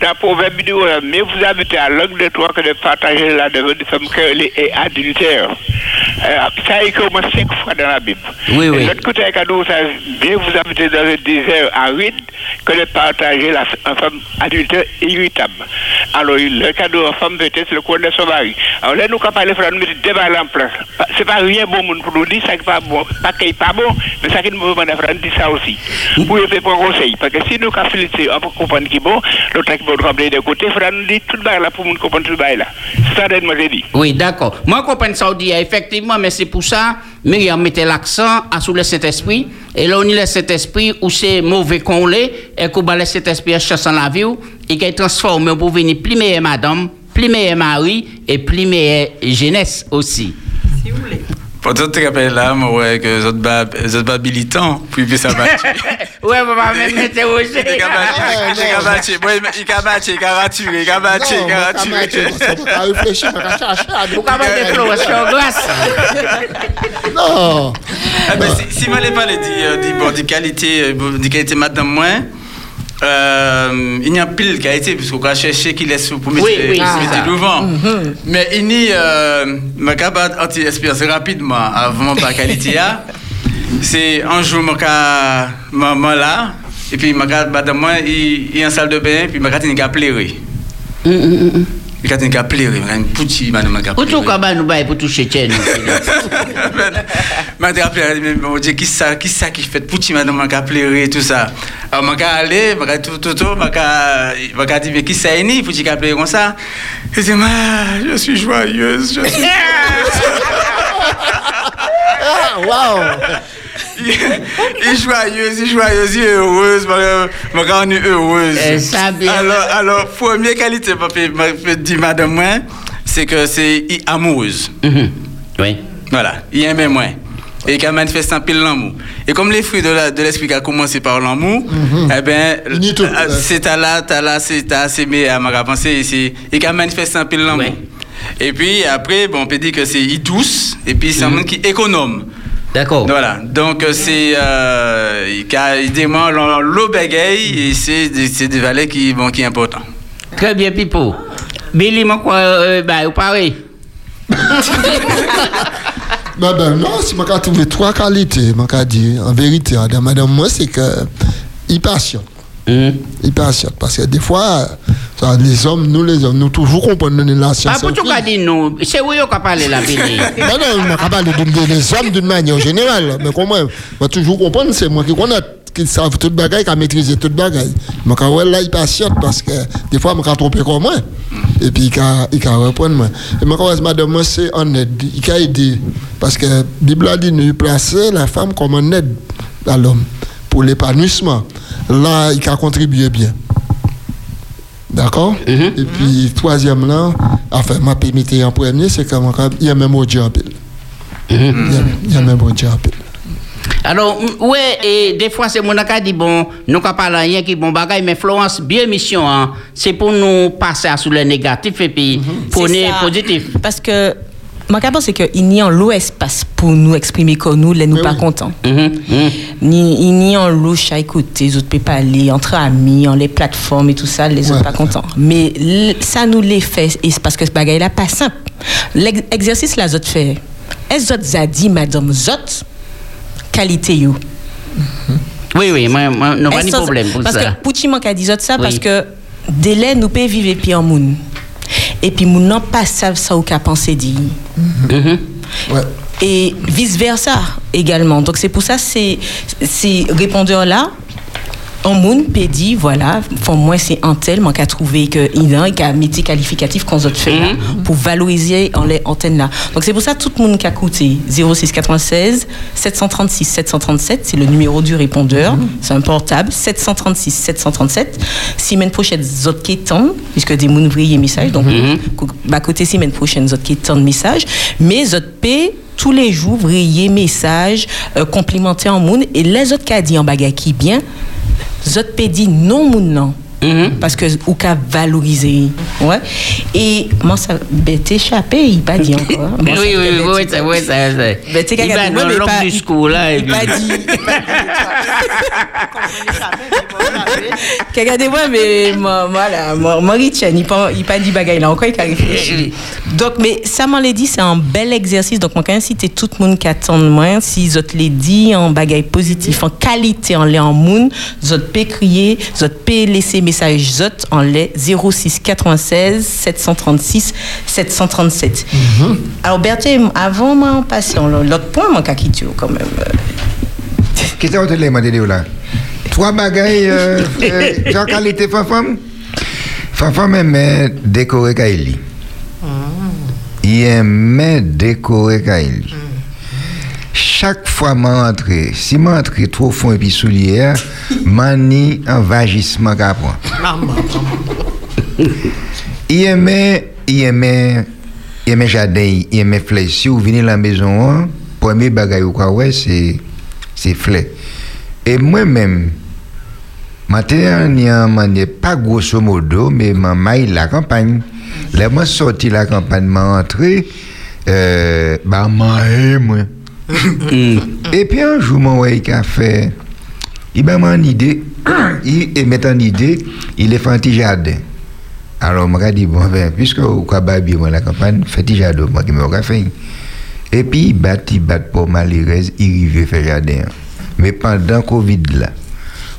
Dans proverbe vidéo, mais vous habitez à l'angle de toi que de partager la devant de femme qu'elle est adultère. Ça est comme cinq fois dans la Bible. Oui, oui. L'autre côté, cadeau, ça bien vous habitez dans un désert aride que de partager la femme adultère irritable. Alors, le cadeau en femme peut-être le coin de son mari. Alors là, nous, quand parlons, il faut mettre balles en place. C'est pas rien bon pour nous dire, ça n'est pas bon, pas qu'il pas bon, mais ça qui nous demande à dire ça aussi. Pour y faire un conseil. Parce que si nous, quand féliciter, on peut comprendre qui est bon, l'autre qui bon remplir de côté, il nous dire tout le là pour nous comprendre tout le là. C'est ça moi j'ai dit. Oui, d'accord. Moi, je comprends ça, dit, mais c'est pour ça, Myriam mettait l'accent sur le Saint-Esprit. Et là, on a le Saint-Esprit où c'est mauvais qu'on l'est, et qu'on le Saint-Esprit à chasser la vie, et qu'il transforme pour venir plus meilleure madame, plus meilleure mari, et plus meilleure jeunesse aussi. Si vous voulez. Pourtant, tu te rappelles là, moi, ouais, que autres bas militants, puis puis ça va. Ouais, on va même m'interroger. Il a battu, il a battu, il a battu, il a raturé, il a battu, il a raturé. À réfléchir, on va chercher à Vous avez des fleurs sur glace. Non. Ben, si, si moi, je parle de, bon, de qualité, de qualité madame moi, euh, il y a pile qualité, puisqu'on va chercher qui laisse pour mettre, Oui, oui, devant. Mais il y a, ma capable anti-espérance rapidement, avant pas qualité, là. c'est un jour, ma maman là, et puis ma moi, il est en salle de bain, puis ma carte, il a pleuré. Il a pleuré, il a une petite madame qui a Pour pleuré. tout cas, nous bail pour toucher tienne. m'a rappelé, mais mon Dieu, qui ça, qui ça qui fait pour petit madame m'a pleuré tout ça. Alors m'a aller, m'a tout tout tout, m'a m'a dit mais qui ça est ni pour qu'il pleurer comme ça. Il dit ma, je suis joyeuse, je suis Ah, waouh. Il est joyeuse, il est joyeuse, il est heureuse, m'a rendu heureuse. Ça bien. Alors alors première qualité papa m'a dit madame moi, c'est que c'est amoureuse. Oui. Voilà, il aime moins. Et qui a manifesté un pile l'amour. Et comme les fruits de la- de l'esprit qui a commencé par l'amour, eh bien, euh, c'est à là, t'as là, c'est à s'aimer à ma pensée ici. Et qui a manifesté un pile l'amour. Et puis après, bon, on peut dire que c'est il douce, et puis c'est un monde qui est économe. D'accord. Voilà, donc euh, c'est. Euh, demande l'eau bagaille, et c'est des- valeurs qui, bon, qui est important. Très bien, Pipo. Billy, moi, quoi, euh, bah, vous parlez. Ben, ben, non, si je trouvé trois qualités, je dire, en vérité, madame, moi, c'est que il patiente. Il patiente. Parce que des fois, ça, les hommes, nous, les hommes, nous toujours comprenons la Ah, science. pour tout dit nous, c'est où vous parlez la Billy. Non, non, je ne parle pas des hommes d'une manière générale. Mais comment Je vais toujours comprendre, c'est moi qui connais, qui savent tout bagaille, qui maîtriser tout bagaille. Mais quand là, il patiente parce que des fois, je me tromper comme moi. Et puis, il can- il can reprendre moi. Et moi, quand madame, c'est en aide. Il a aidé. Parce que la Bible a dit, nous placer la femme comme en aide à l'homme pour l'épanouissement. Là, il a contribué bien. D'accord? Et puis, troisième là, enfin, ma permettez en premier, c'est qu'il y a même au Dieu en pile. Il y a- même au Dieu en pile. Alors, ouais, et des fois, c'est mon qui dit, bon, nous ne parlons rien qui bon bagage, mais Florence, bien mission, hein, c'est pour nous passer à sous le négatif et puis pour C'est le ça. positif. Parce que, mon cas, c'est qu'il n'y a l'eau espace pour nous exprimer que nous, les nous pas contents. Ni, il n'y a louche à écouter, les autres peuvent pas aller entre amis, en les plateformes et tout ça, les autres pas contents. Mais ça nous les fait, et c'est parce que ce bagage là pas simple. L'exercice là, autres fait. Est-ce que a dit, madame Zot, qualité you? Oui, oui, moi, non, pas de problème pour parce ça. que Pouti manque à dire ça parce que délai nous peut vivre et puis moun. Et puis n'en pas savent ça ou qu'a pensé dit. Et vice versa également. Donc c'est pour ça c'est ces répondeurs en moun peut dire voilà. Pour moi c'est un tel manque à trouver que il a un métier qualificatif qu'on autres fait là, pour valoriser en les antennes là donc c'est pour ça tout le monde qui a coûté 06 96 736 737 c'est le numéro du répondeur. C'est un portable 736 737 semaine prochaine autres qui tendent puisque des moun ouvriers message donc cou- bah côté semaine prochaine autres qui tendent message. Mais autres paient tous les jours ouvriers message euh, complémentaires en moun et les autres qui a dit en bagarre qui bien Zot pe di non moun nan. Parce que ou qu'à valoriser ouais. Et moi ça ben échappé il pas dit encore. Oui oui oui oui vrai ça c'est ben t'es il va dans l'homme du school là il pas dit. regardez-moi mais moi là moi il pas il pas dit bagaille là encore il a réfléchi. Donc mais ça m'en l'a dit c'est un bel exercice. Donc moi quand inciter tout le monde qui attend moi si autres les dit en bagaille positif en qualité en l'air en moun autres peut crier autres peut laisser message zot en lait 06 96 736 737. Alors Berthier, avant moi passer l'autre point, mon kakitio quand même. Qu'est-ce que tu as dit là? Trois bagailles euh, euh, en qualité femme Fafam aimait décorer Kaili. Il aimait décorer Kaili. Chaque fois que je si je rentre trop fond et puis soulière, mani un vagissement qu'après. il aimait, il aimait, il aimait jardin, il aimait fleurs. Si vous venez à la maison, premier bagage ou quoi, ouais, c'est, c'est fleurs. Et moi-même, Maintenant, je pas grosso modo, mais je la campagne. Là, je sorti la campagne, je rentré, euh, bah, moi. Et puis un jour, mon il a fait, il m'a une idée, il met une idée, il est fait un petit jardin. Alors, je dit, bon, ben, puisque vous avez bien la campagne, faites un jardin, moi qui me fait. Et puis, il bat, il bat pour malheureuse, il veut faire jardin. Mais pendant Covid là,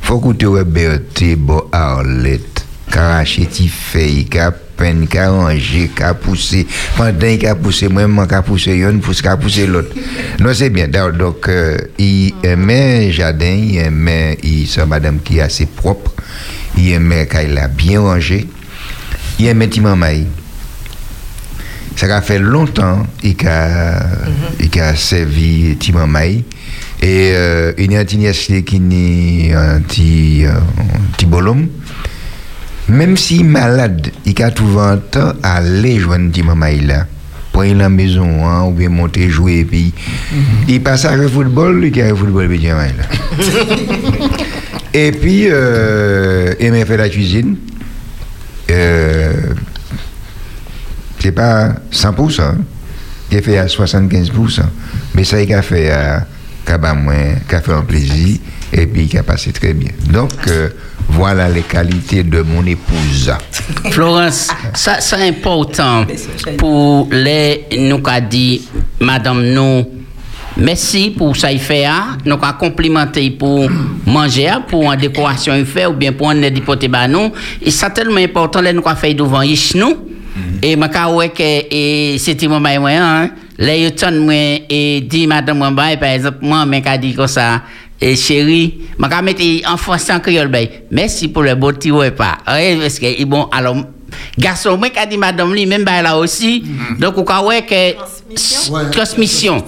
faut que tu aies bon, Arlette, Karacheti, Feuille, Cap, peine qu'à ranger, qu'à pousser. Pendant qu'il a poussé, moi-même, qu'à pousser, il pousse, qu'à pousser l'autre. Non, c'est bien. Donc, euh, il aimait jardin, il aimait, il, c'est madame qui est assez propre, il aimait qu'il a bien rangé, il aimait Timamaï. Ça a fait longtemps qu'il a, il a servi Timamaï. Et euh, il y a un petit qui est un petit, petit bolom même si malade, il a trouvé un temps à aller joindre petit maman là. Pour aller à la maison, hein, ou bien monter jouer, puis mm -hmm. il passe à le football, il a le football, petit maman là. Et puis, euh, il m'a fait la cuisine. Euh, c'est pas 100%, il a fait à 75%, mais ça, il a fait à, qui a fait un plaisir, et puis qui a passé très bien. Donc, euh, voilà les qualités de mon épouse. Florence, ça c'est important pour les nous qu'a dit madame nous. Merci pour ça il fait nous a complimenté pour manger pour une décoration il fait ou bien pour un dépoter ba nous. Et ça tellement important les nous a fait devant nous. Et ma que c'était mon moi hein. Les yo moi et dit madame moi par exemple moi mais qu'a dit comme ça et chérie, je vais mettre en français en créole. Merci pour le beau petit repas. Parce que, bon, alors, garçon, moi, qui dit madame, lui, même là aussi. Donc, on voit que transmission,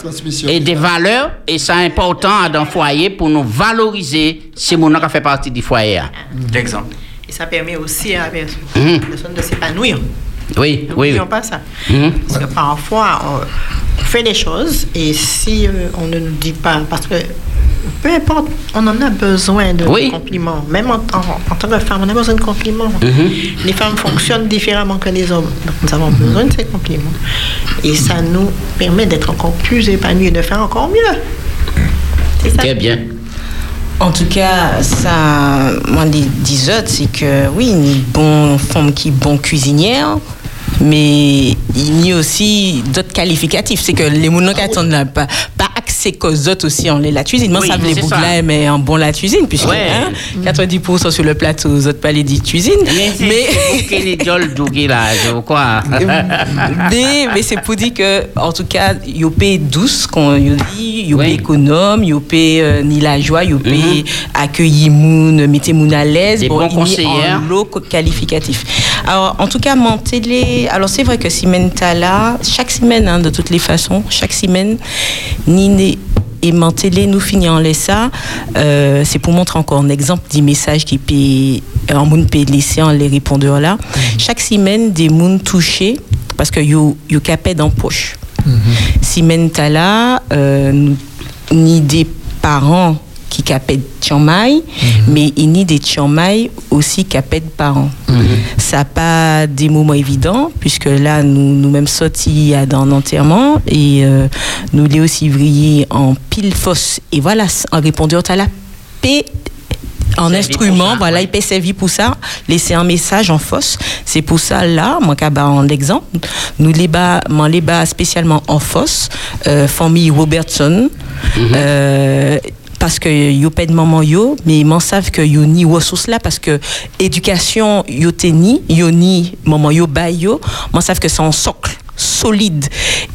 et des valeurs, et c'est important dans le foyer pour nous valoriser ces gens qui fait partie du foyer. D'exemple. Et ça permet aussi à la personne de s'épanouir. Oui, oui. N'oublions pas ça. Parce que parfois, on fait des choses et si on ne nous dit pas, parce que peu importe, on en a besoin de compliments. Même en, tant que femme, on a besoin de compliments. Les femmes fonctionnent différemment que les hommes. Donc nous avons besoin de ces compliments. Et ça nous permet d'être encore plus épanouis et de faire encore mieux. C'est ça. Très bien. En tout cas, ça, moi, dis autres, c'est que oui, une bonne femme qui est bonne cuisinière, mais il y a aussi d'autres qualificatifs. C'est que les mounons qui attendent pas, pas accès qu'aux autres aussi en la cuisine. Moi, ça veut les bougla mais en bon la cuisine, puisque hein, 90% sur le plateau, aux autres pas les dit cuisine. Mais, mais... mais, c'est pour dire que, en tout cas, yopé douce, qu'on dit, yopé économe, yopé euh, ni la joie, yopé mm accueillir moun, mettez moun à l'aise. Des bons conseillers. lot qualificatif. Alors, en tout cas, mon télé, alors c'est vrai que là, chaque semaine, hein, de toutes les façons, chaque semaine, ni et Mantelé nous finissons les ça euh, c'est pour montrer encore un exemple des messages qui peut en monde peut laisser en les répondeurs là mm-hmm. chaque semaine des monde touchés parce que yo yo capé dans poche mm -hmm. là euh, ni des parents qui capètent Tchamaï, mais il y a des Tchamaï aussi qui capètent parents. Ça n'a pas des moments évidents, puisque là, nous nous-mêmes sortis dans l'enterrement et euh, nous les aussi vrillés en pile fosse. Et voilà, en répondant à la paix en instrument, voilà, il peut servir pour ça, laisser un message en fosse. C'est pour ça, là, moi, en exemple, nous les bas, les bas spécialement en fosse, euh, famille Robertson, euh, parce que yo pas de maman yo mais ils savent que yo ni ressources là parce que éducation yo teni yo ni maman yo ba yo savent que c'est un socle solide.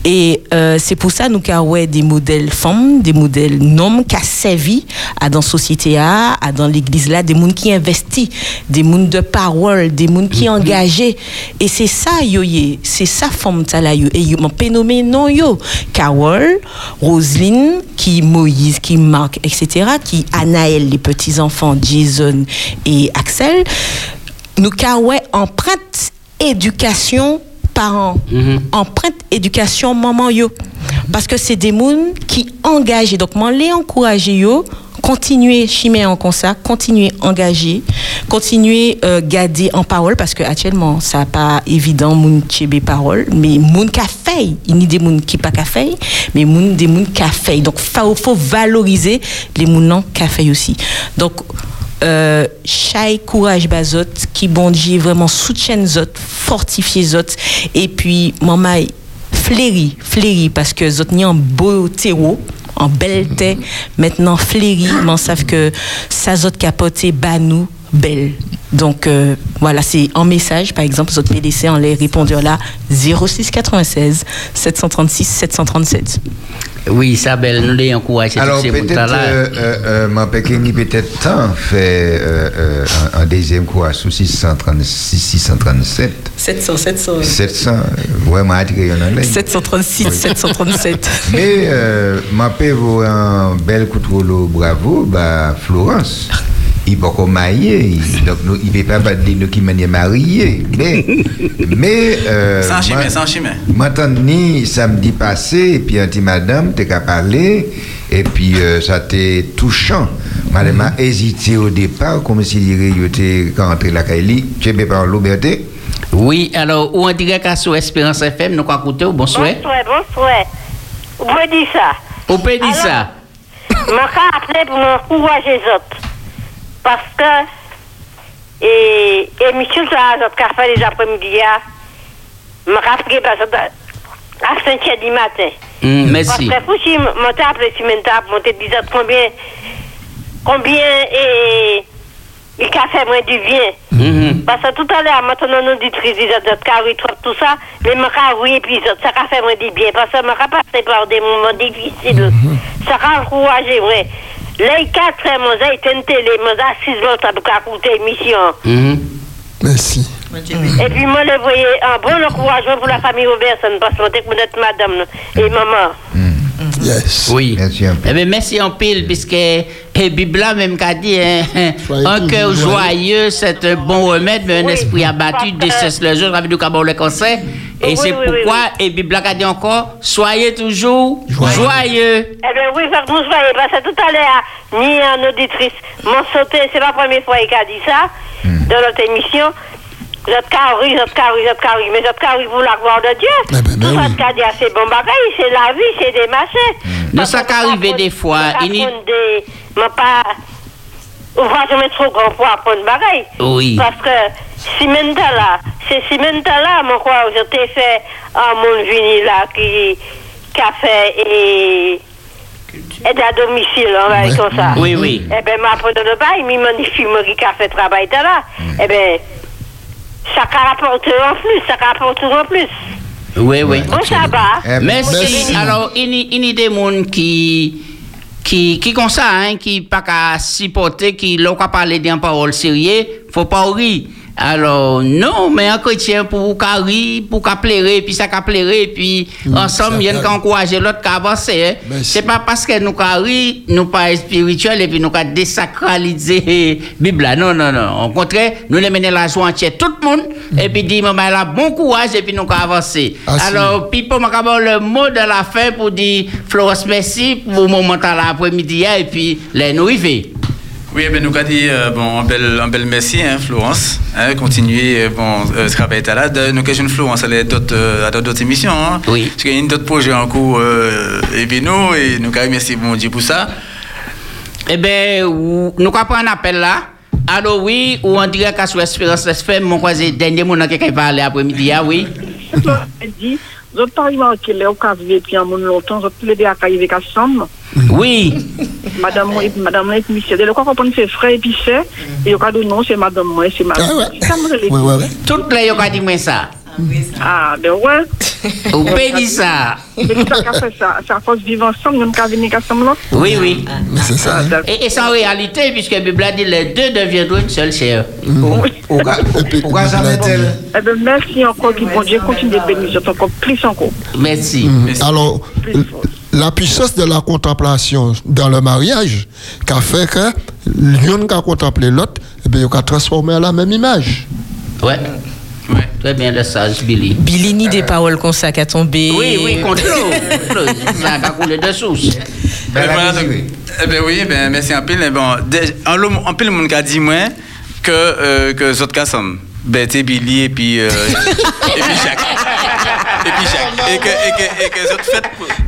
Et euh, c'est pour ça nous avons des modèles femmes des modèles noms qui a servi à dans société à, à dans l'église là des gens qui investissent des gens de parole des gens qui engagés. Et c'est ça yo c'est ça femme ça là yo. Et yo m'en nommé non yo. Carole Roselyne qui Moïse qui Marc etc qui Anaël les petits enfants Jason et Axel. Nous avons empreinte éducation parents, empreinte éducation maman yo. Parce que c'est des gens qui engagent. Donc, moi, les encourager yo, continuer chimer en ça, continuer engager, continuer euh, garder en parole parce que actuellement ça pas évident moun tchébé parole, mais moun ka fait, il y a des moun qui pas ka fait, mais moun des moun ka fait. Donc faut faut valoriser les moun non ka fait aussi. Donc euh, chai courage bazot qui bon Dieu vraiment soutient zot fortifier zot. Et puis maman fléri fléri parce que zot ni en beau terreau en belle terre. Maintenant fléri mais savent que ça zot capoté banou belle donc euh, voilà, c'est en message, par exemple, votre PDC en les répondeurs là 06 96 736 737. Oui, Isabelle, nous les encourageons. Alors peut-être, euh, euh, ma péqueni peut-être temps fait euh, un, un, deuxième courage sous 636, 637. 700, 700. 700, vraiment attiré en 736, 737. Mais ma paix un bel coup de rouleau, bravo, bah, Florence il peut pas marier, donc nous, il ne peut pas battre nous qui manier marié. Mais, mais euh, sans chemin, sans chemin. Maintenant, samedi passé, et puis un petit madame, qu'à parler, et puis euh, ça t'est touchant. Madame a hésité au départ, comme si il était rentré la Kaili. Tu es par liberté? Oui, alors, ou en direct sur Espérance FM, nous quoi écouter, bonsoir. Bonsoir, bonsoir. Vous pouvez dire ça? Vous pouvez dire ça? Je vais appeler pour m'encourager les autres. Parce que, et, émission ça, notre café les après-midi, je me rappelle à 5 h du matin. Mm, merci. Parce que si je t'ai appelé, si je t'ai dit combien, combien, et, il a fait moins du bien. Mm-hmm. Parce que tout à l'heure, maintenant, nous dit notre carré, tout ça, mais je oui, puis ça a fait moins du bien. Parce que je me passé par des moments difficiles. Mm-hmm. Ça a encouragé, ouais. Les quatre, moi, j'ai été une télé, moi, j'ai six mois, ça a coûté émission. Mm-hmm. Merci. Et puis, moi, je voyais un bon encouragement pour la famille Robertson, parce que vous êtes madame et maman. Yes. Oui. Merci un peu. Eh bien, merci en pile, puisque la Bible même qu'a dit, hein, un cœur joyeux, c'est un bon remède, mais un esprit abattu décesse le jour, ravi du cabot le conseil. Et Oui, c'est oui, oui, pourquoi, et Bible a dit encore, soyez toujours joyeux. Eh bien, oui, faut que vous soyez, parce que tout à l'heure, ni un auditrice m'ont sauté, c'est la première fois qu'il a dit ça, dans notre émission. Vous êtes carré, vous êtes carré, vous êtes carré, mais vous êtes carré pour la gloire de Dieu. ben, ben tout oui. dit, c'est bon bagaille, c'est la vie, c'est des machins. Nous, ça qu'arrive des fois, il y- des. Mais pas. On va jamais trop grand pour apprendre bagaille. Oui. Parce que si maintenant là, c'est si maintenant là, moi quoi, je fait un monde vini là qui, qui a fait et. aide à domicile, on va dire comme ça. Oui, oui. Eh bien, ma de le bail, mais mon fille qui a fait travail de là. Eh bien, ça rapporte en plus, ça rapporte en plus. Oui, oui. Bon, ça va. Eh Merci. Merci. Alors, il y, il y a des gens qui, qui, qui comme ça, hein, qui pas qu'à supporter, qui l'ont qu'à parler d'une parole sérieuse, faut pas rire. Alors, non, mais un chrétien pour rire, pour qu'à plairer, puis ça qu'à plairer, puis ensemble, il y a encourager l'autre qu'à avancer. hein. C'est pas parce que nous rire, nous pas spirituel, et puis nous qu'à désacraliser Bible. là. Non, non, non. Au contraire, nous les mener la joie entière, tout le monde, et puis dire, maman, là, bon courage, et puis nous avancer. Ah, si. Alors, puis pour le mot de la fin pour dire, Florence, merci pour le moment à l'après-midi, hein, et puis les nous arriver. Oui, eh ben, nous avons dit euh, bon, un, bel, un bel merci, hein, Florence. Hein, continuer, euh, bon, euh, ce travail est là. De- Nous avons Florence, elle est d'autres, euh, à d'autres émissions. Hein, oui. Parce qu'il y a d'autres projets en cours, euh, et puis nous, et nous avons merci, bon Dieu, pour ça. Eh bien, ou- nous avons un appel là. Alors oui, ou en direct à sur Espérance FM, mon croisé, dernier moment qui va parler après-midi, ah oui. Vous pas remarqué, là, au cas où puis en mon longtemps, vous tous les deux à arriver à Somme. Oui. Madame, moi, et- madame, moi, et monsieur, dès le qu'on fait frais épicé, et au cas où non, c'est madame, moi, c'est madame. Toutes les gens ont dit moi ça. Ah, ben ouais. Ou béni ça. C'est à cause de vivre ensemble, nous qu'à venir ensemble là. Oui, oui. c'est ça. Et, et c'est en réalité, puisque la Bible a dit les deux deviendront une seule chair. Pourquoi ça met-elle Eh ben, merci encore, que bon Dieu continue de bénir, encore plus encore. Merci. Mhm. Alors, la puissance de la contemplation dans le mariage, qu'a fait que l'un qui a contemplé l'autre, eh bien, il a transformé à la même image. Ouais. Très bien, le sage, Billy. Billy ni des paroles comme ça qui a tombé. Oui, oui, contre l'eau. Ça a coulé de source. Ben voilà, donc, eh ben oui, ben merci un pile. Eh Bon, en en pile, mon cas dit moi que euh, que les autres cas sont ben t'es Billy et puis euh, et puis Jacques. Et puis Jacques. Et que et que et que les autres faites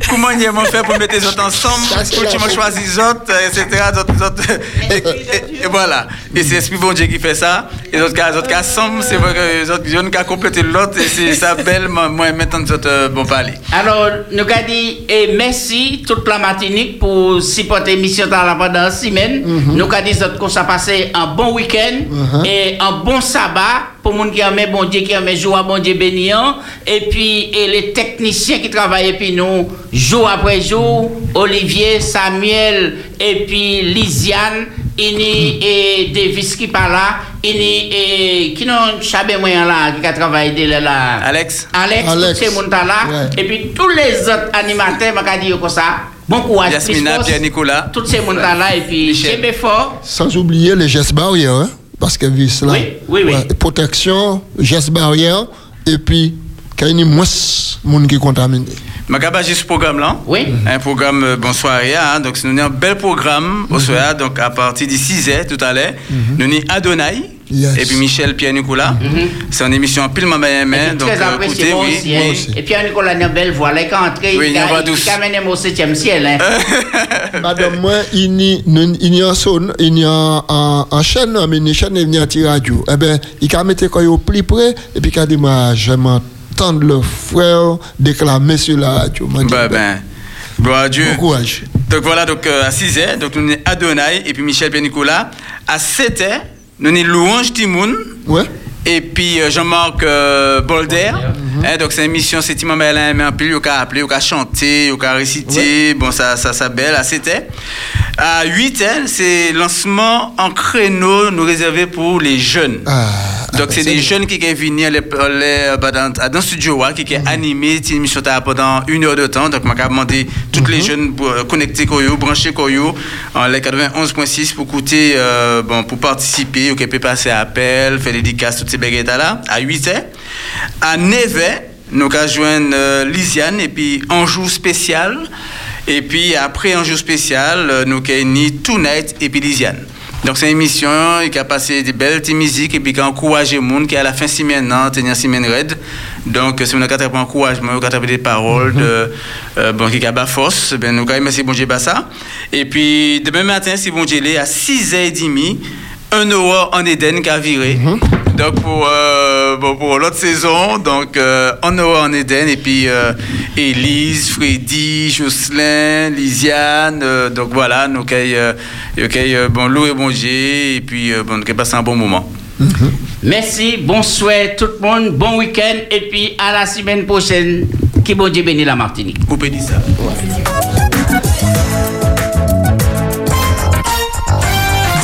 comment ils m'ont fait pour mettre les autres ensemble, pour tu m'as choisi les autres, etc. autres- et, voilà. Et c'est l'esprit bon Dieu qui fait ça. Et les autres cas, les autres cas ensemble, c'est vrai que les autres jeunes qui a complété l'autre et c'est ça belle moi maintenant les autres euh, bon parler. Alors, nous avons dit et merci toute la Martinique pour supporter l'émission dans la pendant six semaines. Nous avons dit que ça passé un bon week-end Mhm. et un bon sabbat pour les gens qui aiment bon Dieu, qui aiment jour à bon Dieu bénissant. Et puis, et les techniciens qui travaillent puis nous, jour après jour, Olivier, Samuel, et puis Lisiane, Ini et Davis qui parle là, Ini et qui n'ont chabé moyen là, qui a travaillé de là. Alex. Alex, Alex. tous ces gens là. Et puis tous les autres animateurs, je vais dire comme ça. Bon courage, Yasmina, plus force. Pierre-Nicolas. Tous ces gens là. Et puis, j'ai fort. Sans oublier les gestes barrières, hein, parce que vu cela, Oui, oui, oui. ouais, protection, gestes barrières, et puis, qu'il y ait moins de monde qui est contaminé. Je ce programme là. Oui. Un programme euh, bon soirée. Hein, donc, nous avons un bel programme Mhm. au soir. Donc, à partir de 6 h tout à l'heure, nous avons Adonai. Yes. Et puis Michel Pierre-Nicolas. C'est une émission en pile ma main. Donc, Très euh, apprécié, écoutez, moi oui. aussi. hein. Et puis, Nicolas a une belle voix. Là, il est entré, Oui, il il y a une voix a douce. il a mené au 7e ciel. hein. Madame, moi, il n'y a son, il n'y a en chaîne, mais une chaîne, il n'y a un radio. Eh bien, il a mis quoi au plus près, et puis il a dit, moi, j'aime entendre le frère déclamer sur la radio. Bah, ben, à Dieu. Bon courage. Donc voilà, donc euh, à 6 h donc nous avons Adonai et puis Michel Pierre-Nicolas. À 7 h nous avons Louange Timoun. Ouais. Et puis euh, Jean-Marc euh, Bolder. Hein, donc c'est une émission, c'est Timon Merlin, mais en plus, il a appelé, il a chanté, il a récité. Bon, ça, ça, ça belle. À 7 h À 8 h c'est lancement en créneau nous réservé pour les jeunes. Donc, c'est des jeunes qui sont venus les, les, bah, dans, dans le studio hein, qui ont animé cette émission là pendant une heure de temps. Donc, je vais demander toutes les jeunes pour, euh, connectés Koyo, branchés Koyo, en les 91.6 pour écouter, euh, bon, pour participer, ou qui peut passer à appel, faire des dédicaces, toutes ces là, à 8 h À 9 h nous allons joindre euh, Lisiane et puis un jour spécial. Et puis après un jour spécial, euh, nous avons Tonight et puis Lisiane. Donc c'est une émission qui a passé des belles petites musiques et puis qui a encouragé le monde qui à la fin semaine, hein, tenir semaine raide. Donc si on a un encouragement, on a des paroles de, euh, bon, qui a force, ben, nous avons merci bon Dieu ça. Et puis demain matin, si bon Dieu à 6h30, un euro en Éden qui a viré. Donc pour, euh, bon, pour l'autre saison, donc euh, un euro en Éden et puis euh, Élise, Freddy, Jocelyn, Lisiane, euh, donc voilà, nous avons euh, euh, bon, loué bon Dieu et puis euh, bon, nous avons passé un bon moment. Merci, bonsoir tout le monde, bon week-end et puis à la semaine prochaine. Qui bon Dieu bénit la Martinique. Vous dire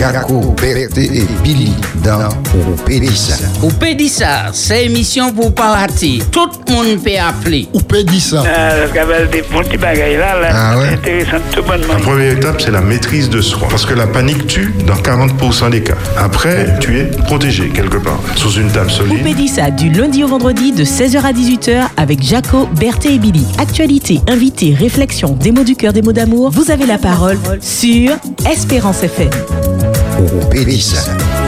Jaco, Berté et Billy dans Oupédissa. Oupédissa, c'est émission pour pas rater. Tout le monde peut appeler. Oupédissa. Ah, parce qu'avec des bons petits bagailles là, là Ah ouais? c'est intéressant tout bonnement. La première étape, c'est la maîtrise de soi. Parce que la panique tue dans 40% des cas. Après, tu es protégé quelque part, sous une table solide. Oupédissa du lundi au vendredi de 16h à 18h avec Jaco, Berthé et Billy. Actualité, invité, réflexion, des mots du cœur, des mots d'amour. Vous avez la parole sur Espérance FM. Oupédissa.